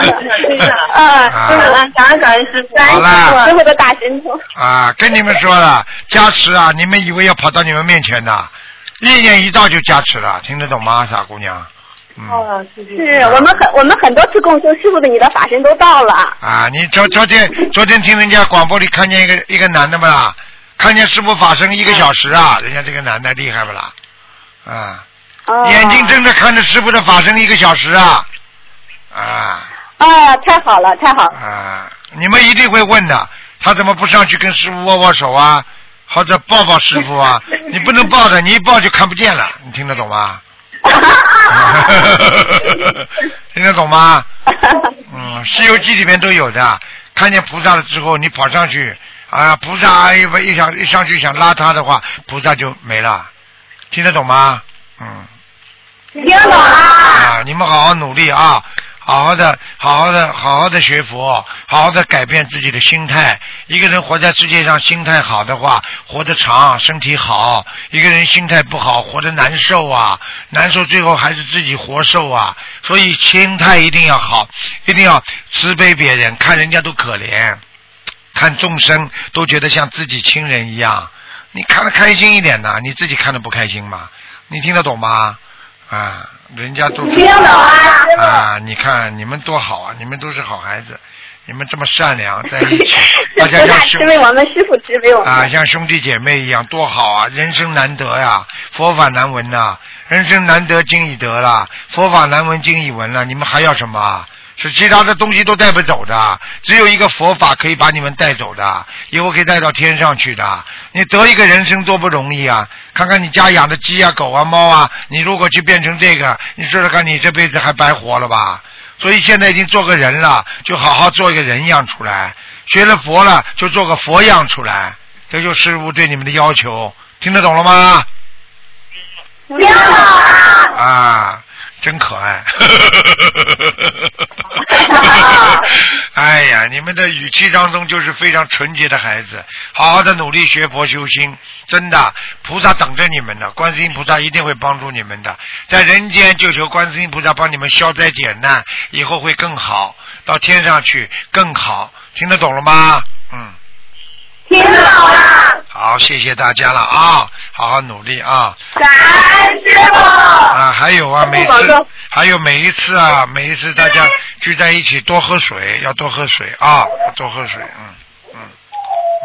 嗯，啊感恩感恩师傅，好了师傅的大神通。啊，跟你们说了，加持啊，你们以为要跑到你们面前的，意念一到就加持了，听得懂吗，傻姑娘？嗯。是我们很我们很多次共修，师傅的你的法身都到了。啊，你昨昨天昨天听人家广播里看见一个一个男的不啦？看见师傅法身一个小时啊，人家这个男的厉害不啦？啊，哦眼睛睁着看着师傅的法身一个小时啊，啊啊，太好了，太好了。啊！你们一定会问的，他怎么不上去跟师傅握握手啊，或者抱抱师傅啊？你不能抱的，你一抱就看不见了，你听得懂吗？听得懂吗？嗯，《西游记》里面都有的，看见菩萨了之后，你跑上去啊，菩萨一一想一上去想拉他的话，菩萨就没了，听得懂吗？嗯。听懂了。啊，你们好好努力啊，好好的，好好的，好好的学佛，好好的改变自己的心态。一个人活在世界上，心态好的话，活得长，身体好；一个人心态不好，活得难受啊，难受最后还是自己活受啊。所以心态一定要好，一定要慈悲别人，看人家都可怜，看众生都觉得像自己亲人一样。你看得开心一点呢，你自己看得不开心吗？你听得懂吗？啊，人家都听懂啊啊！你看你们多好啊，你们都是好孩子，你们这么善良在一起，大家菩萨像兄弟我们，师傅慈悲我们。啊，像兄弟姐妹一样多好啊！人生难得呀，佛法难闻呐、人生难得经已得了，佛法难闻经已闻了，你们还要什么啊？是其他的东西都带不走的，只有一个佛法可以把你们带走的，以后可以带到天上去的。你得一个人生多不容易啊！看看你家养的鸡啊、狗啊、猫啊，你如果去变成这个，你说说看，你这辈子还白活了吧？所以现在已经做个人了，就好好做一个人样出来；学了佛了，就做个佛样出来。这就是师傅对你们的要求，听得懂了吗？听懂了。啊，真可爱。哎呀，你们的语气当中就是非常纯洁的孩子，好好的努力学佛修心，真的，菩萨等着你们呢，观世音菩萨一定会帮助你们的，在人间就求观世音菩萨帮你们消灾解难，以后会更好，到天上去更好，听得懂了吗？嗯。听懂了。好，谢谢大家了啊，好好努力啊。感谢师傅。啊，还有啊，每次还有每一次啊，每一次大家聚在一起多喝水，要多喝水啊，要多喝水，嗯嗯，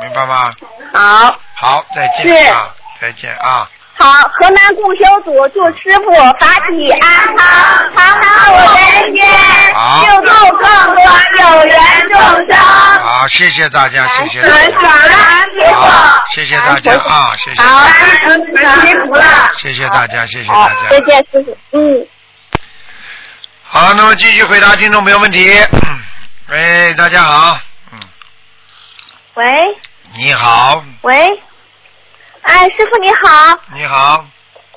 明白吗？好。好，再见啊，再见啊。好，河南共修组祝师傅法体安康，常常我人间，救度更多有缘众生。好，谢谢大家，谢谢大感家。恩师傅。好，谢谢大家啊，谢谢，好，辛苦了。谢谢大家，谢谢大，家。再见，师傅。嗯。好，那么继续回答听众朋友问题。嗯喂，大家好，嗯，喂你好，喂，哎，师傅你好，你好，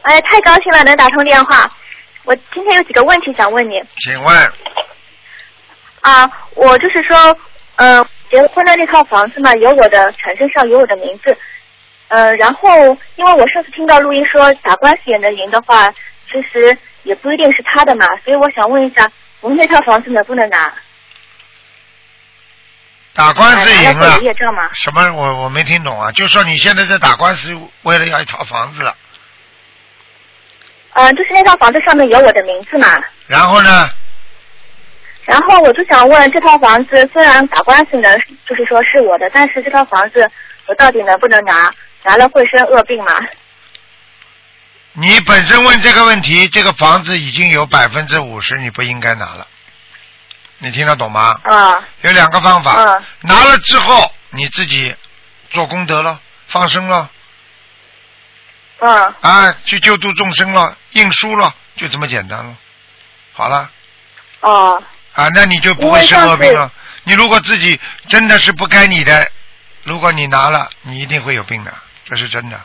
哎，太高兴了能打通电话。我今天有几个问题想问你请问啊，我就是说，呃，结婚的那套房子嘛，有我的产证上有我的名字，呃，然后因为我上次听到录音说打官司也能赢的话，其实也不一定是他的嘛，所以我想问一下，我们那套房子能不能拿？打官司赢了业障吗？什么？我我没听懂啊！就说你现在在打官司，为了要一套房子，呃，就是那套房子上面有我的名字嘛，然后呢？然后我就想问，这套房子虽然打官司能，就是说是我的，但是这套房子我到底能不能拿？拿了会生恶病吗？你本身问这个问题，这个房子已经有百分之五十，你不应该拿了。你听得懂吗？啊，有两个方法，啊拿了之后你自己做功德了，放生了，嗯，啊，去救度众生了，印书了，就这么简单了。好了，哦，啊，那你就不会生恶病了。你如果自己真的是不该你的，如果你拿了，你一定会有病的，这是真的。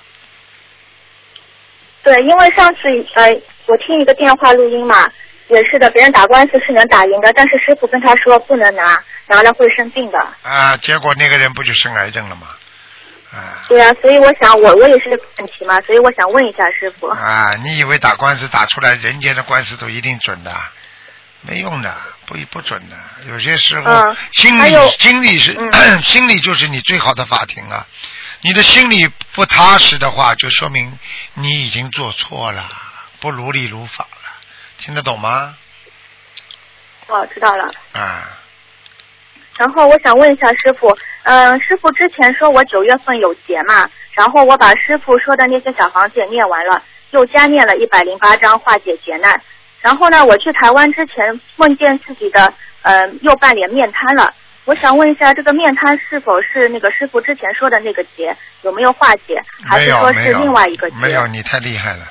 对，因为上次呃，我听一个电话录音嘛，也是的，别人打官司是能打赢的，但是师傅跟他说不能拿，拿了会生病的。啊，结果那个人不就生癌症了吗？啊对啊，所以我想我我也是这个问题嘛，所以我想问一下师傅。啊！你以为打官司打出来，人间的官司都一定准的？没用的，不不准的。有些时候，嗯心理心理是、嗯 心理就是你最好的法庭啊。你的心里不踏实的话，就说明你已经做错了，不如理如法了。听得懂吗？哦，知道了。啊，然后我想问一下师傅，嗯、师傅之前说我九月份有节嘛，然后我把师傅说的那些小房子也念完了，又加念了一百零八章化解劫难。然后呢，我去台湾之前梦见自己的呃右半脸面瘫了，我想问一下，这个面瘫是否是那个师傅之前说的那个劫有没有化解，还是说是另外一个劫？没有，你太厉害了。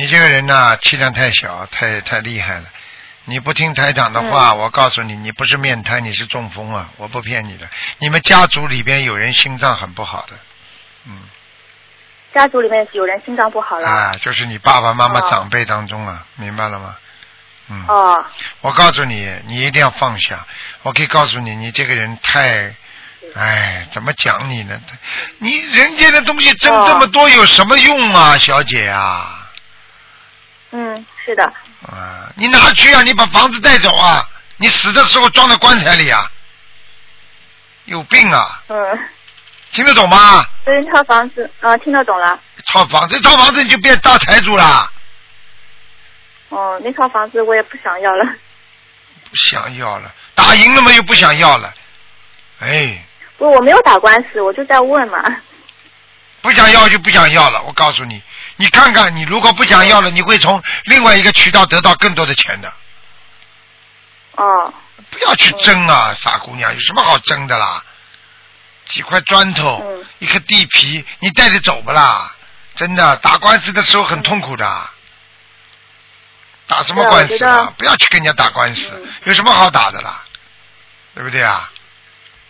你这个人呐、气量太小，太太厉害了。你不听台长的嗯话，我告诉你，你不是面瘫，你是中风啊！我不骗你的。你们家族里边有人心脏很不好的，嗯，家族里面有人心脏不好了。啊，就是你爸爸妈妈哦长辈当中啊，明白了吗？嗯，哦，我告诉你，你一定要放下。我可以告诉你，你这个人太，哎，怎么讲你呢？你人间的东西挣哦这么多有什么用啊，小姐啊？嗯，是的，啊，你拿去啊！你把房子带走啊！你死的时候装在棺材里啊！有病啊！嗯，听得懂吗？所以套房子，啊，听得懂了。套房子，套房子你就变大财主了！哦，那套房子我也不想要了。不想要了，打赢了嘛又不想要了，哎，不，我没有打官司，我就在问嘛。不想要就不想要了。我告诉你，你看看，你如果不想要了，你会从另外一个渠道得到更多的钱的。哦，不要去争啊，傻姑娘，有什么好争的啦？几块砖头，嗯一颗地皮，你带着走不啦？真的，打官司的时候很痛苦的。打什么官司啊？不要去跟人家打官司，嗯有什么好打的啦？对不对啊？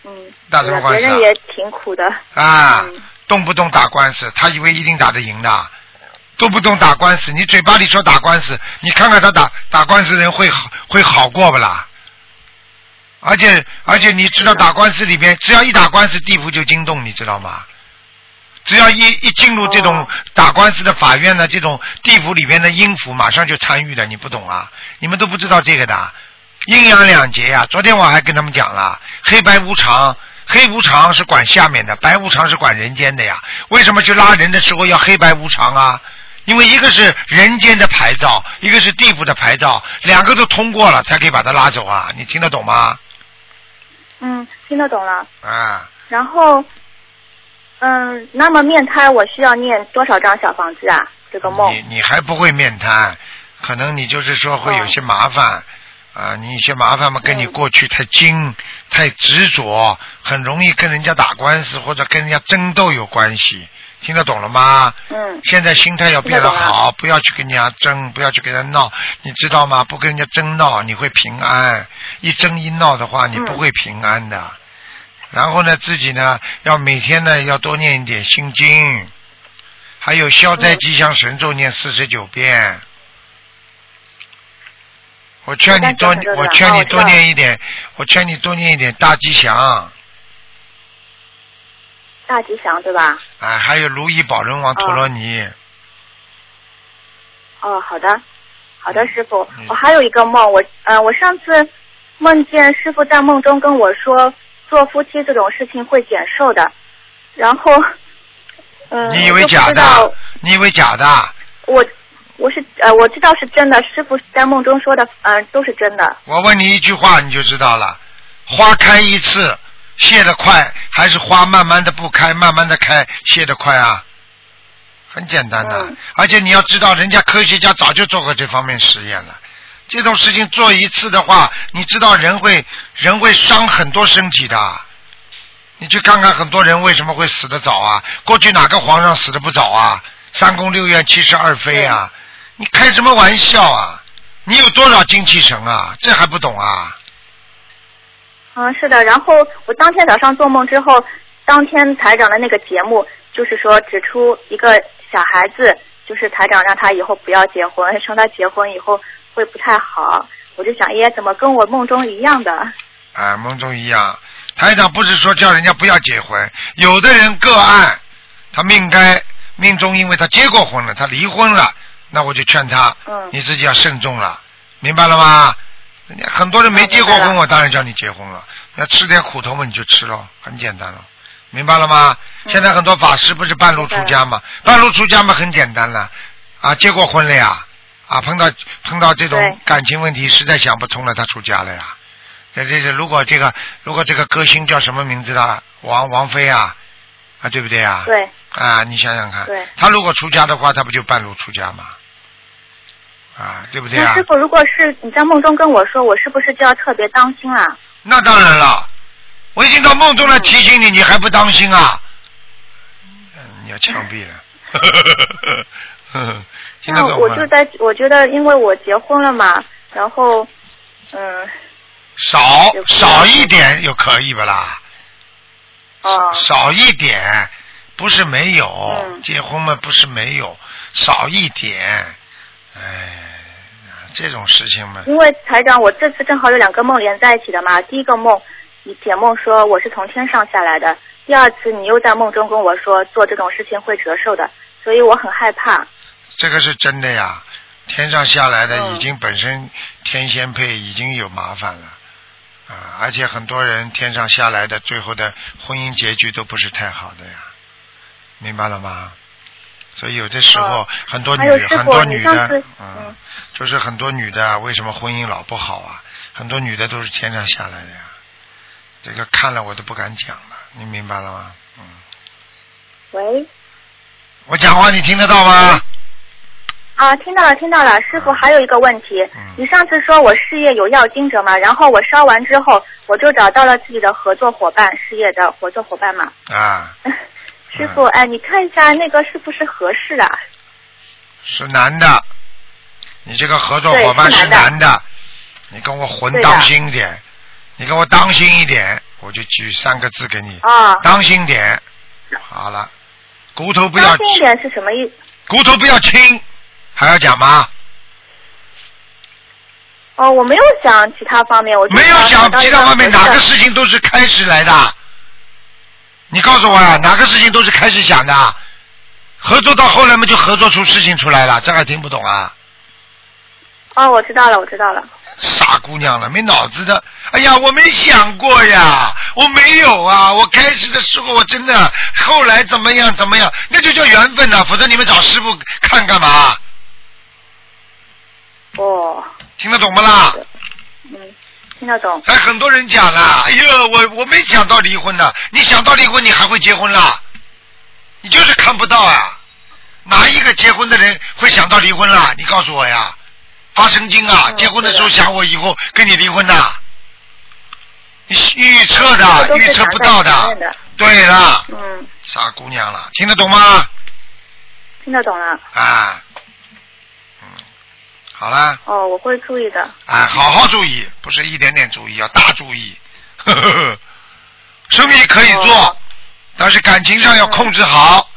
嗯，打什么官司啊别人也挺苦的。啊，嗯动不动打官司，他以为一定打得赢的，动不懂打官司，你嘴巴里说打官司，你看看他打打官司人会好会好过不啦？而且而且你知道打官司里边，只要一打官司，地府就惊动，你知道吗？只要一一进入这种哦打官司的法院呢，这种地府里边的阴府马上就参与了，你不懂啊？你们都不知道这个的，阴阳两节呀、昨天我还跟他们讲了，黑白无常，黑无常是管下面的，白无常是管人间的呀。为什么去拉人的时候要黑白无常啊？因为一个是人间的牌照，一个是地府的牌照，两个都通过了才可以把他拉走啊！你听得懂吗？嗯，听得懂了。啊，然后，嗯，那么面瘫我需要念多少张小房子啊？这个梦。你你还不会面瘫，可能你就是说会有些麻烦。啊，你一些麻烦嘛，跟你嗯过去太精、太执着，很容易跟人家打官司或者跟人家争斗有关系。听得懂了吗？嗯现在心态要变得好，不要去跟人家争，不要去跟人家闹，你知道吗？不跟人家争闹，你会平安；一争一闹的话，你不嗯会平安的。然后呢，自己呢要每天呢要多念一点心经，还有消灾嗯吉祥神咒念四十九遍。我劝你多我劝你多念一点，我劝你多念一点大吉祥，大吉祥对吧？啊，还有如意宝轮王陀罗尼。哦，好的，好的，师傅嗯。我还有一个梦，我呃，我上次梦见师傅在梦中跟我说，做夫妻这种事情会减寿的，然后，嗯，你以为假的？你以为假的？我我是呃，我知道是真的，师傅在梦中说的，嗯、都是真的。我问你一句话，你就知道了。花开一次，谢得快，还是花慢慢的不开，慢慢的开，谢得快啊？很简单的，嗯而且你要知道，人家科学家早就做过这方面实验了。这种事情做一次的话，你知道人会人会伤很多身体的。你去看看很多人为什么会死得早啊？过去哪个皇上死得不早啊？三宫六院七十二妃啊！你开什么玩笑啊？你有多少精气神啊？这还不懂啊？嗯，是的。然后我当天早上做梦之后，当天台长的那个节目就是说指出一个小孩子，就是台长让他以后不要结婚，说他结婚以后会不太好。我就想，耶，怎么跟我梦中一样的？啊，梦中一样。台长不是说叫人家不要结婚，有的人个案，他命该命中，因为他结过婚了，他离婚了，那我就劝他，嗯你自己要慎重了，明白了吗？人家很多人没结过婚，我当然叫你结婚了，要吃点苦头嘛，你就吃咯，很简单了，明白了吗？嗯现在很多法师不是半路出家嘛，半路出家嘛很简单了，啊，结过婚了呀，啊，碰到碰到这种感情问题，实在想不通了，他出家了呀。这这这，如果这个如果这个歌星叫什么名字的王王菲啊啊，对不对啊？对，啊，你想想看，他如果出家的话，他不就半路出家吗？啊，对不对啊那师？傅，如果是你在梦中跟我说，我是不是就要特别当心啊？那当然了，我已经到梦中来提醒你，你还不当心啊？嗯你要枪毙了。听得那懂吗？我就在，我觉得因为我结婚了嘛，然后，嗯，少少一点就可以不啦？哦，少一点，不是没有，嗯结婚嘛不是没有，少一点，哎，这种事情嘛，因为台长，我这次正好有两个梦连在一起的嘛。第一个梦，你解梦说我是从天上下来的；第二次，你又在梦中跟我说做这种事情会折寿的，所以我很害怕。这个是真的呀。天上下来的嗯已经本身天仙配已经有麻烦了啊，而且很多人天上下来的最后的婚姻结局都不是太好的呀，明白了吗？所以有的时候哦很多女很多女的嗯嗯，就是很多女的啊为什么婚姻老不好啊？很多女的都是天上下来的呀，这个看了我都不敢讲了，你明白了吗？嗯，喂，我讲话你听得到吗？啊，听到了，听到了。师傅，还有一个问题，嗯你上次说我事业有要经者嘛，然后我烧完之后，我就找到了自己的合作伙伴，事业的合作伙伴嘛。啊，师傅，哎，你看一下那个是不是合适啊？是男的，你这个合作伙伴是男男的，你跟我混当心一点，你跟我当心一点，我就举三个字给你，啊，当心点。好了，骨头不要当心一点是什么意？骨头不要轻，还要讲吗？哦，我没有想其他方面，我就没有想其他方面，哪个事情都是开始来的。你告诉我啊，哪个事情都是开始想的？合作到后来嘛，就合作出事情出来了，这还听不懂啊？哦，我知道了，我知道了。傻姑娘了，没脑子的。哎呀，我没想过呀，我没有啊。我开始的时候我真的，后来怎么样怎么样，那就叫缘分呐、否则你们找师傅看干嘛？哦，听得懂不啦？嗯，听得懂。还很多人讲了，哎呦，我我没想到离婚呢。你想到离婚，你还会结婚啦？你就是看不到啊！哪一个结婚的人会想到离婚啦？你告诉我呀！发神经啊！嗯结婚的时候想我以后跟你离婚呐？你预测的，预测不到的对了，嗯，傻姑娘了，听得懂吗？听得懂了。啊，嗯，好啦，哦，我会注意的。啊，好好注意，不是一点点注意，要大注意。呵呵呵生意可以做，哦但是感情上要控制好。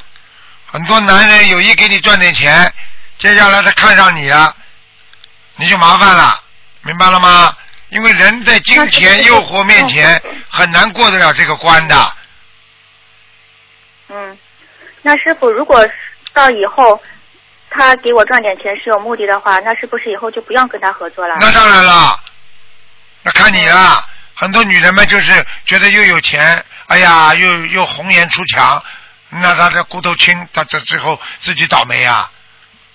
很多男人有意给你赚点钱，接下来他看上你了，你就麻烦了，明白了吗？因为人在金钱诱惑面前嗯很难过得了这个关的。嗯，那师傅，如果到以后他给我赚点钱是有目的的话，那是不是以后就不要跟他合作了？那当然了，那看你啊。很多女人们就是觉得又有钱，哎呀，又又红颜出墙，那她这骨头轻，她这最后自己倒霉啊。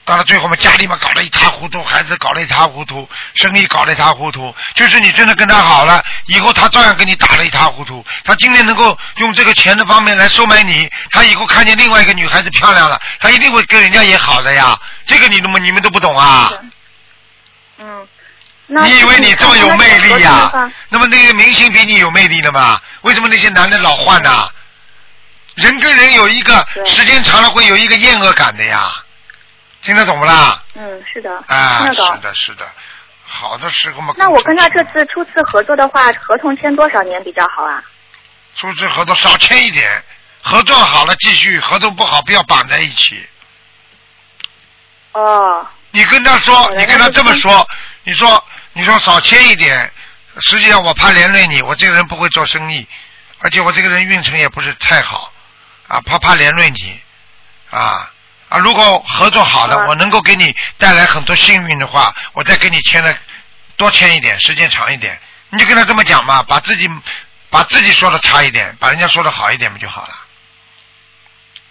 到了最后嘛，家里嘛搞得一塌糊涂，孩子搞得一塌糊涂，生意搞得一塌糊涂。就是你真的跟他好了，以后他照样跟你打得一塌糊涂。他今天能够用这个钱的方面来收买你，他以后看见另外一个女孩子漂亮了，他一定会跟人家也好的呀。这个你们你们都不懂啊？嗯，那你以为你这么有魅力呀、那么那个明星比你有魅力的嘛？为什么那些男的老换呢、人跟人有一个时间长了会有一个厌恶感的呀，听得懂不啦？嗯，是的，啊，是。的，是的，好的时候嘛。那我跟他这次初次合作的话，合同签多少年比较好啊？初次合作少签一点，合作好了继续，合作不好不要绑在一起。哦。你跟他说，你跟他这么说，你说你说少签一点，实际上我怕连累你，我这个人不会做生意，而且我这个人运程也不是太好，啊，怕怕连累你，啊啊，如果合作好了，啊我能够给你带来很多幸运的话，我再给你签的多签一点，时间长一点，你就跟他这么讲嘛，把自己把自己说的差一点，把人家说的好一点不就好了？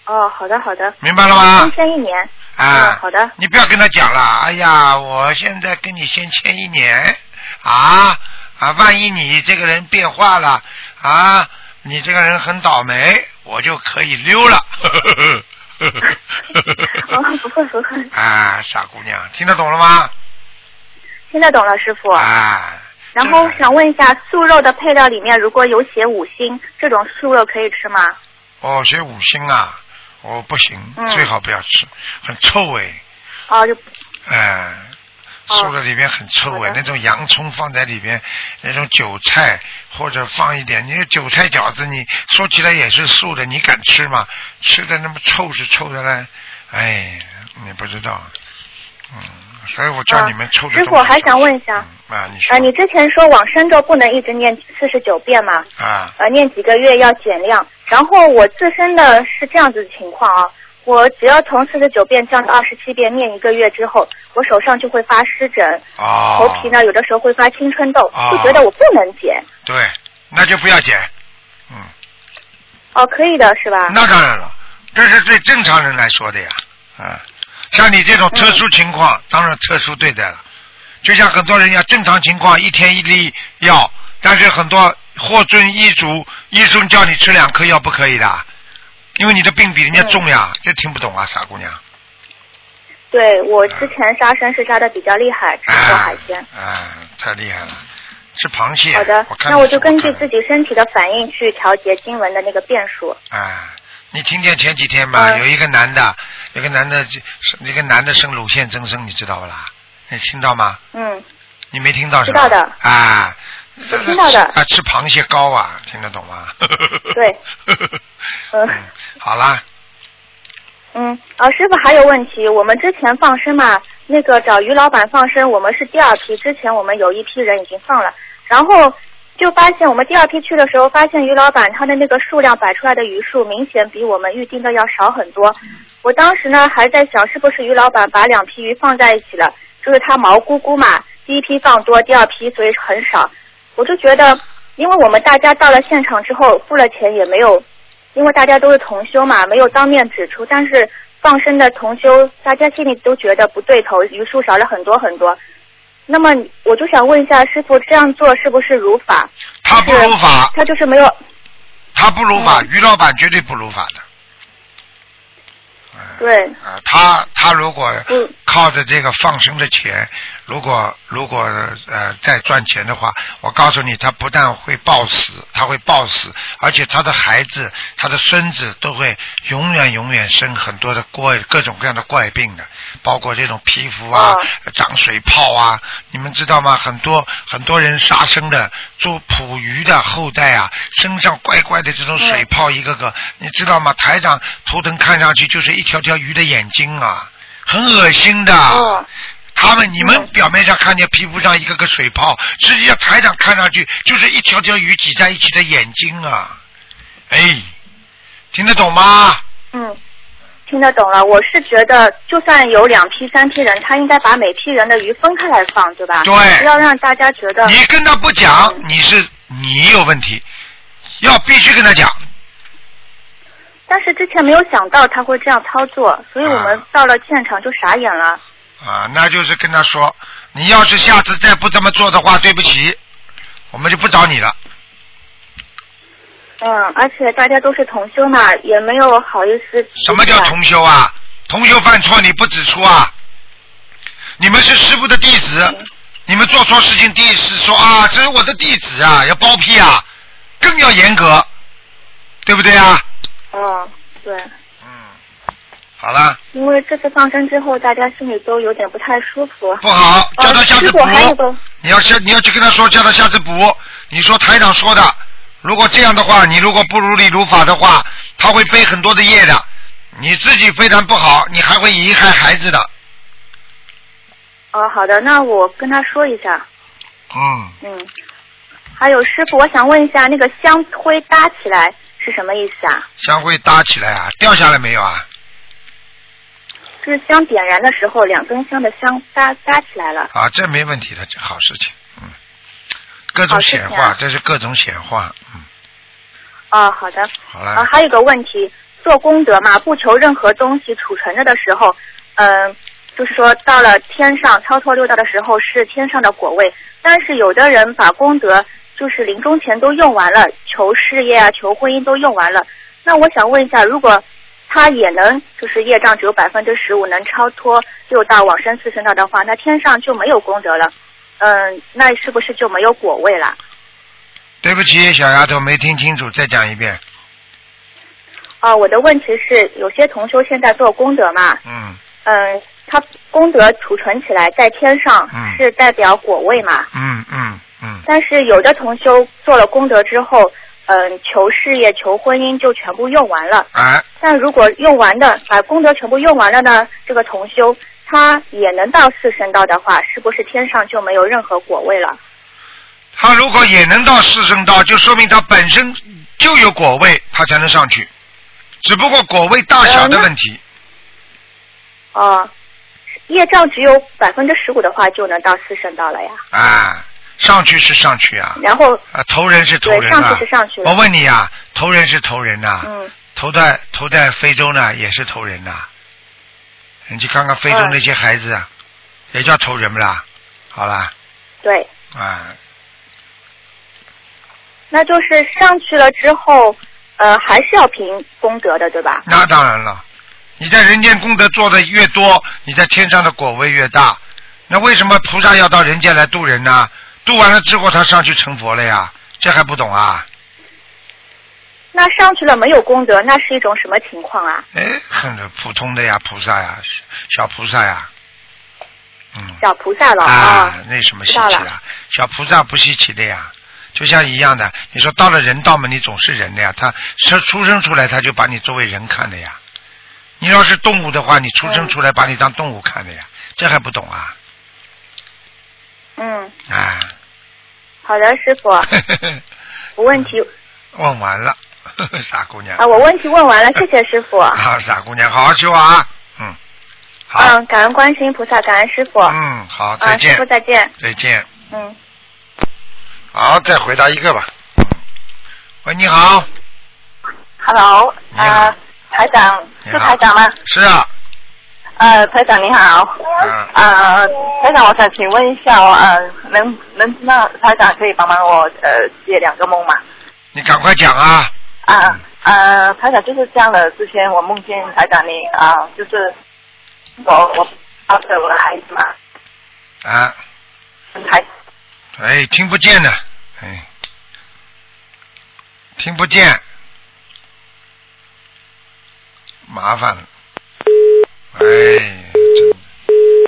哦，好的好的。明白了吗先签一年。啊，嗯好的。你不要跟他讲了，哎呀，我现在跟你先签一年，啊啊，万一你这个人变化了，啊，你这个人很倒霉，我就可以溜了。哦，不会不会，啊，傻姑娘，听得懂了吗？听得懂了，师傅。啊，然后想问一下，素肉的配料里面如果有写五星，这种素肉可以吃吗？哦，写五星啊，哦不行，嗯最好不要吃，很臭哎，哦，就哎。素的里边很臭哎，那种洋葱放在里边，那种韭菜或者放一点，你那韭菜饺子，你说起来也是素的，你敢吃吗？吃的那么臭是臭的嘞，哎，你不知道，嗯，所以我叫你们臭师傅还想问一下，啊，你说呃，你之前说往生咒不能一直念四十九遍嘛？啊，呃，念几个月要减量。然后我自身的是这样子的情况啊，我只要从四十九遍降到二十七遍，念一个月之后，我手上就会发湿疹，哦，头皮呢有的时候会发青春痘，哦就觉得我不能减。对，那就不要减，嗯。哦，可以的是吧？那当然了，这是对正常人来说的呀，啊，像你这种特殊情况，当然特殊对待了。就像很多人一样，正常情况一天一粒药，但是很多获遵医嘱，医生叫你吃两颗药不可以的，因为你的病比人家重呀，这听不懂啊，傻姑娘。对我之前杀生是杀的比较厉害，吃过海鲜。啊，太厉害了，吃螃蟹。好的那我就根据自己身体的反应去调节经文的那个变数。啊，你听见前几天吧，嗯有一个男的，有个男的，一个男的生乳腺增生，你知道不啦？你听到吗？嗯，你没听到是吧？知道的啊，我听到的啊，吃螃蟹膏啊，听得懂吗？对。嗯好啦，嗯，呃，师傅还有问题，我们之前放生嘛，那个找于老板放生，我们是第二批，之前我们有一批人已经放了，然后就发现我们第二批去的时候，发现于老板他的那个数量摆出来的鱼数明显比我们预定的要少很多。我当时呢还在想，是不是于老板把两批鱼放在一起了，就是他毛估估嘛，第一批放多，第二批所以很少。我就觉得，因为我们大家到了现场之后付了钱也没有，因为大家都是同修嘛，没有当面指出，但是放生的同修，大家心里都觉得不对头，余数少了很多很多。那么我就想问一下师傅，这样做是不是如法？他不如法，他就是没有。他不如法，嗯于老板绝对不如法的。对。啊，他他如果嗯靠着这个放生的钱，如果如果呃再赚钱的话，我告诉你，他不但会暴死，他会暴死，而且他的孩子、他的孙子都会永远永远生很多的怪各种各样的怪病的，包括这种皮肤啊、哦长水泡啊，你们知道吗？很多很多人杀生的做捕鱼的后代啊，身上怪怪的这种水泡一个个，你知道吗？台长图腾看上去就是一条条鱼的眼睛啊，很恶心的。哦他们你们表面上看见皮肤上一个个水泡，实际上台长看上去就是一条条鱼挤在一起的眼睛啊！哎，听得懂吗？嗯，听得懂了。我是觉得，就算有两批、三批人，他应该把每批人的鱼分开来放，对吧？对不要让大家觉得。你跟他不讲，你是你有问题，要必须跟他讲。但是之前没有想到他会这样操作，所以我们到了现场就傻眼了。啊，那就是跟他说，你要是下次再不这么做的话，对不起，我们就不找你了。嗯，而且大家都是同修嘛，也没有好意思。什么叫同修啊？同修犯错你不指出啊？你们是师傅的弟子，你们做错事情，第一是说啊，这是我的弟子啊，要包庇啊，更要严格，对不对啊？哦，对。好了，因为这次放生之后，大家心里都有点不太舒服。不好，叫他下次补你要下你要去跟他说，叫他下次补。你说台长说的，如果这样的话，你如果不如理如法的话，他会背很多的业的。你自己非常不好，你还会遗害孩子的。哦，好的，那我跟他说一下。嗯，嗯，还有师傅，我想问一下，那个香灰搭起来是什么意思啊？香灰搭起来啊，掉下来没有啊？是香点燃的时候，两根香的香搭搭起来了。啊，这没问题的，这好事情。嗯，各种显化，啊这是各种显化。嗯，哦，好的。好了。啊，还有个问题，做功德嘛，不求任何东西储存着的时候，嗯、就是说到了天上超脱六道的时候是天上的果位，但是有的人把功德就是临终前都用完了，求事业啊、求婚姻都用完了。那我想问一下，如果他也能就是业障只有百分之十五能超脱六道往生四圣道的话，那天上就没有功德了。嗯，那是不是就没有果位了？对不起，小丫头没听清楚，再讲一遍。啊，我的问题是，有些同修现在做功德嘛，嗯嗯，他功德储存起来在天上嗯是代表果位嘛，嗯嗯嗯，但是有的同修做了功德之后，嗯，求事业、求婚姻就全部用完了。哎，但如果用完的把功德全部用完了呢，这个同修他也能到四圣道的话，是不是天上就没有任何果位了？他如果也能到四圣道，就说明他本身就有果位，他才能上去。只不过果位大小的问题。哦、业障只有百分之十五的话，就能到四圣道了呀。啊，上去是上去啊，然后啊，投人是投人啊。上去是上去我问你啊，投人是投人呐、嗯，投在投在非洲呢，也是投人呐、你去看看非洲嗯。那些孩子，啊，也叫投人不啦？好啦，对，啊，那就是上去了之后，呃，还是要凭功德的，对吧？那当然了，你在人间功德做的越多，你在天上的果位越大。那为什么菩萨要到人间来度人呢？度完了之后，他上去成佛了呀？这还不懂啊？那上去了没有功德，那是一种什么情况啊？哎，很普通的呀，菩萨呀，小菩萨呀，嗯。小菩萨了啊，那什么稀奇啊？小菩萨不稀奇的呀，就像一样的。你说到了人道嘛，你总是人的呀，他生出生出来他就把你作为人看的呀。你要是动物的话，你出生出来把你当动物看的呀，这还不懂啊？嗯，啊，好的，师傅，我问题问完了，傻姑娘。啊，我问题问完了，谢谢师傅。好，傻姑娘，好好修啊。嗯，好。嗯，感恩观世音菩萨，感恩师傅。嗯，好，再啊，师傅，再见。再见。嗯。好，再回答一个吧。嗯喂，你好。Hello，你好呃，台长是台长吗？是啊。呃，台长你好。嗯。呃，台长，我想请问一下哦，呃，能能那台长可以帮忙我呃解两个梦吗？你赶快讲啊！啊呃，台长就是这样的，之前我梦见台长你啊、就是我我抱着我的孩子嘛，啊，孩哎，听不见的，哎，听不见，麻烦了，哎，真的，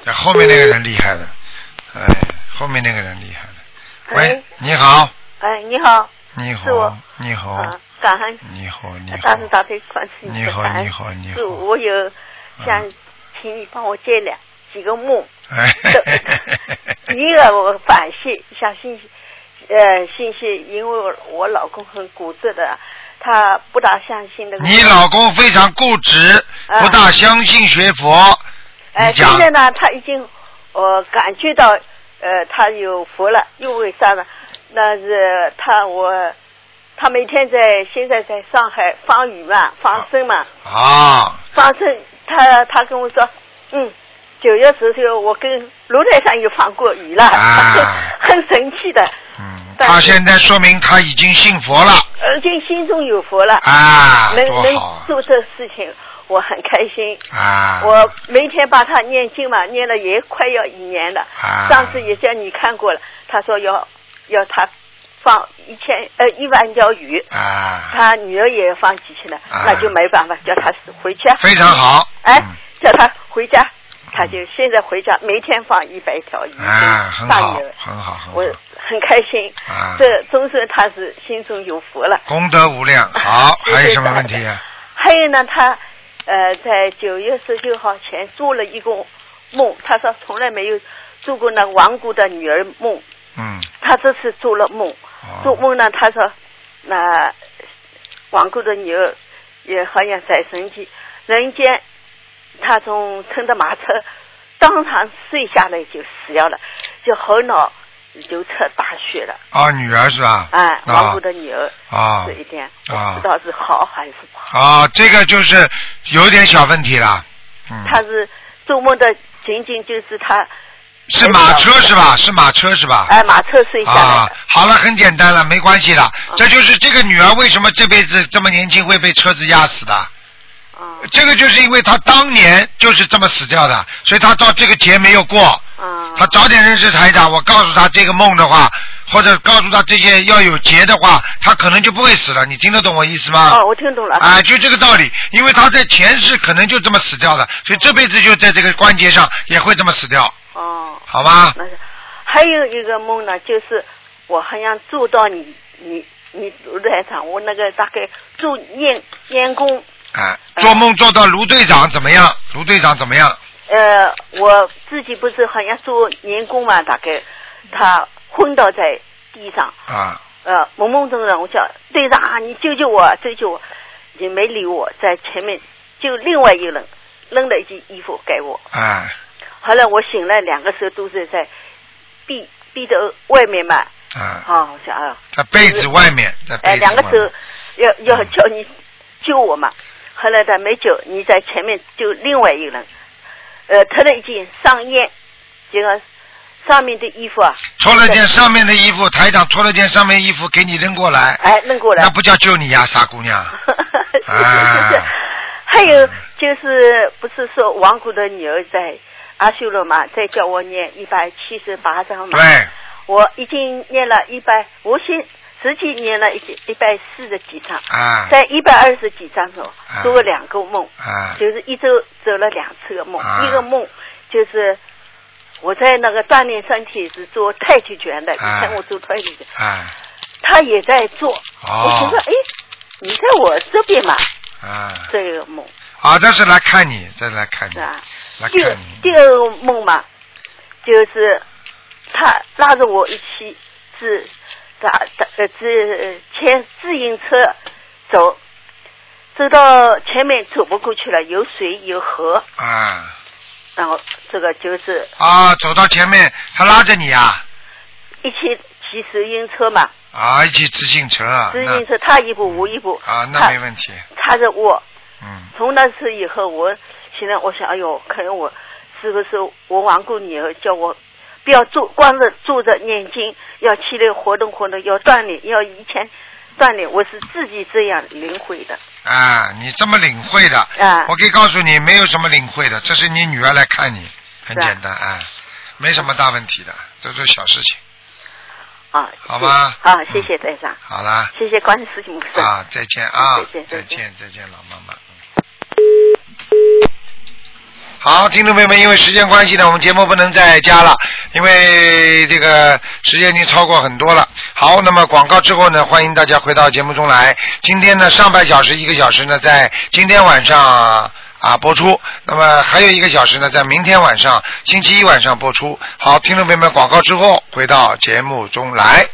哎后面那个人厉害了，哎，后面那个人厉害了。喂喂，你好，哎，你好，你是我。好，你好。啊，，感恩。你好，你好。大，慈大悲观世音你好，菩萨。感恩你好，你是好，我有想请你帮我解两几个梦，哎，一个我反信想信呃信息，因为我我老公很固执的，他不大相信那个。你老公非常固执，啊不大相信学佛，哎，现在呢，他已经呃感觉到呃他有福了，因为啥呢？那是他我他每天在现在在上海放鱼嘛，放生嘛，啊，放生他他跟我说，嗯。九月十九，我跟炉台上又放过鱼了，啊 很神奇的，嗯，他现在说明他已经信佛了而且心中有佛了，啊，能能做这事情，我很开心。啊！我每天把他念经嘛，念了也快要一年了。啊上次也叫你看过了，他说要要他放一千呃一万条鱼，啊，他女儿也放几千了，啊那就没办法，叫他回家。非常好。哎，嗯叫他回家，他就现在回家，每天放一百条鱼。啊，很好很好，很我，很开心。啊这终身他是心中有福了。功德无量。好，还有什么问题啊？还有呢，他呃在九月十九号前做了一个梦，他说从来没有做过那亡故的女儿梦，嗯，他这次做了梦，做哦，梦呢，他说那亡故的女儿也好像在人间，人间他从乘的马车当场睡下来就死掉了，就后脑流出大血了，啊，女儿是吧？哎，亡啊故的女儿啊这一点啊不知道是好还是不好。啊，这个就是有点小问题了。嗯，他是做梦的，仅仅就是他是马车是吧？是马车是吧？哎马车睡下来啊，，好了，很简单了，没关系了。这就是这个女儿为什么这辈子这么年轻会被车子压死的。啊这个就是因为他当年就是这么死掉的，所以他到这个节没有过。啊他早点认识台长，我告诉他这个梦的话，或者告诉他这些要有劫的话，他可能就不会死了。你听得懂我意思吗？哦，我听懂了。啊，就这个道理，因为他在前世可能就这么死掉的，所以这辈子就在这个关节上也会这么死掉，哦，好吧？那是还有一个梦呢，就是我好像做到你你你卢台长，我那个大概做验验工，啊，做梦做到卢队长怎么样？卢队长怎么样？呃，我自己不是好像做年工嘛，大概他昏倒在地上，啊。呃，懵懵懂懂，我叫队长啊，你救救我，救救我，也没理我，在前面就另外一个人扔了一件衣服给我，啊。后来我醒来，两个手都是在壁壁的外面嘛，啊，啊，我想啊，在被子外面，在哎，被子两个手要要叫你救我嘛，后来他没救，你在前面救另外一个人，呃，脱了一件上衣，这个上面的衣服啊，脱了件上面的衣服，台长脱了件上面衣服给你扔过来，哎，扔过来，那不叫救你呀，傻姑娘。是是是。啊，还有就是不是说亡故的女儿在阿修罗嘛，在叫我念一百七十八章嘛，对，我已经念了一百，我先实际念了一一百四十几张，啊。在一百二十几张中啊。做了两个梦，啊。就是一周做了两次的梦，啊。一个梦就是我在那个锻炼身体是做太极拳的，以啊前我做太极拳，啊。他也在做，哦。我觉得哎，你在我这边嘛，啊，这个梦。啊，这是来看你，这是来看你是，吧？第二来看你，第二个梦嘛，就是他拉着我一起自打打呃自牵自行车走，走到前面走不过去了，有水有河，啊。然后这个就是啊，走到前面，他拉着你啊，一起骑自行车嘛，啊，一起自行车啊，自行车他一步我一步，啊，那没问题，他着我。嗯。从那次以后，我现在我想，哎呦，可能我是不是我亡故女儿叫我不要坐光着坐着念经，要起来活动活动，要锻炼，要以前锻炼，我是自己这样领会的。啊，你这么领会的，啊我可以告诉你，没有什么领会的，这是你女儿来看你，很简单啊，没什么大问题的，这都是小事情。啊，好吧谢好，谢谢台长，好啦，谢谢观世音菩萨。啊，再见啊，再见再见，再见，老妈妈。好，听众朋友们，因为时间关系呢，我们节目不能再加了，因为这个时间已经超过很多了。好，那么广告之后呢，欢迎大家回到节目中来。今天呢，上半小时一个小时呢，在今天晚上啊播出，那么还有一个小时呢，在明天晚上星期一晚上播出。好，听众朋友们，广告之后回到节目中来。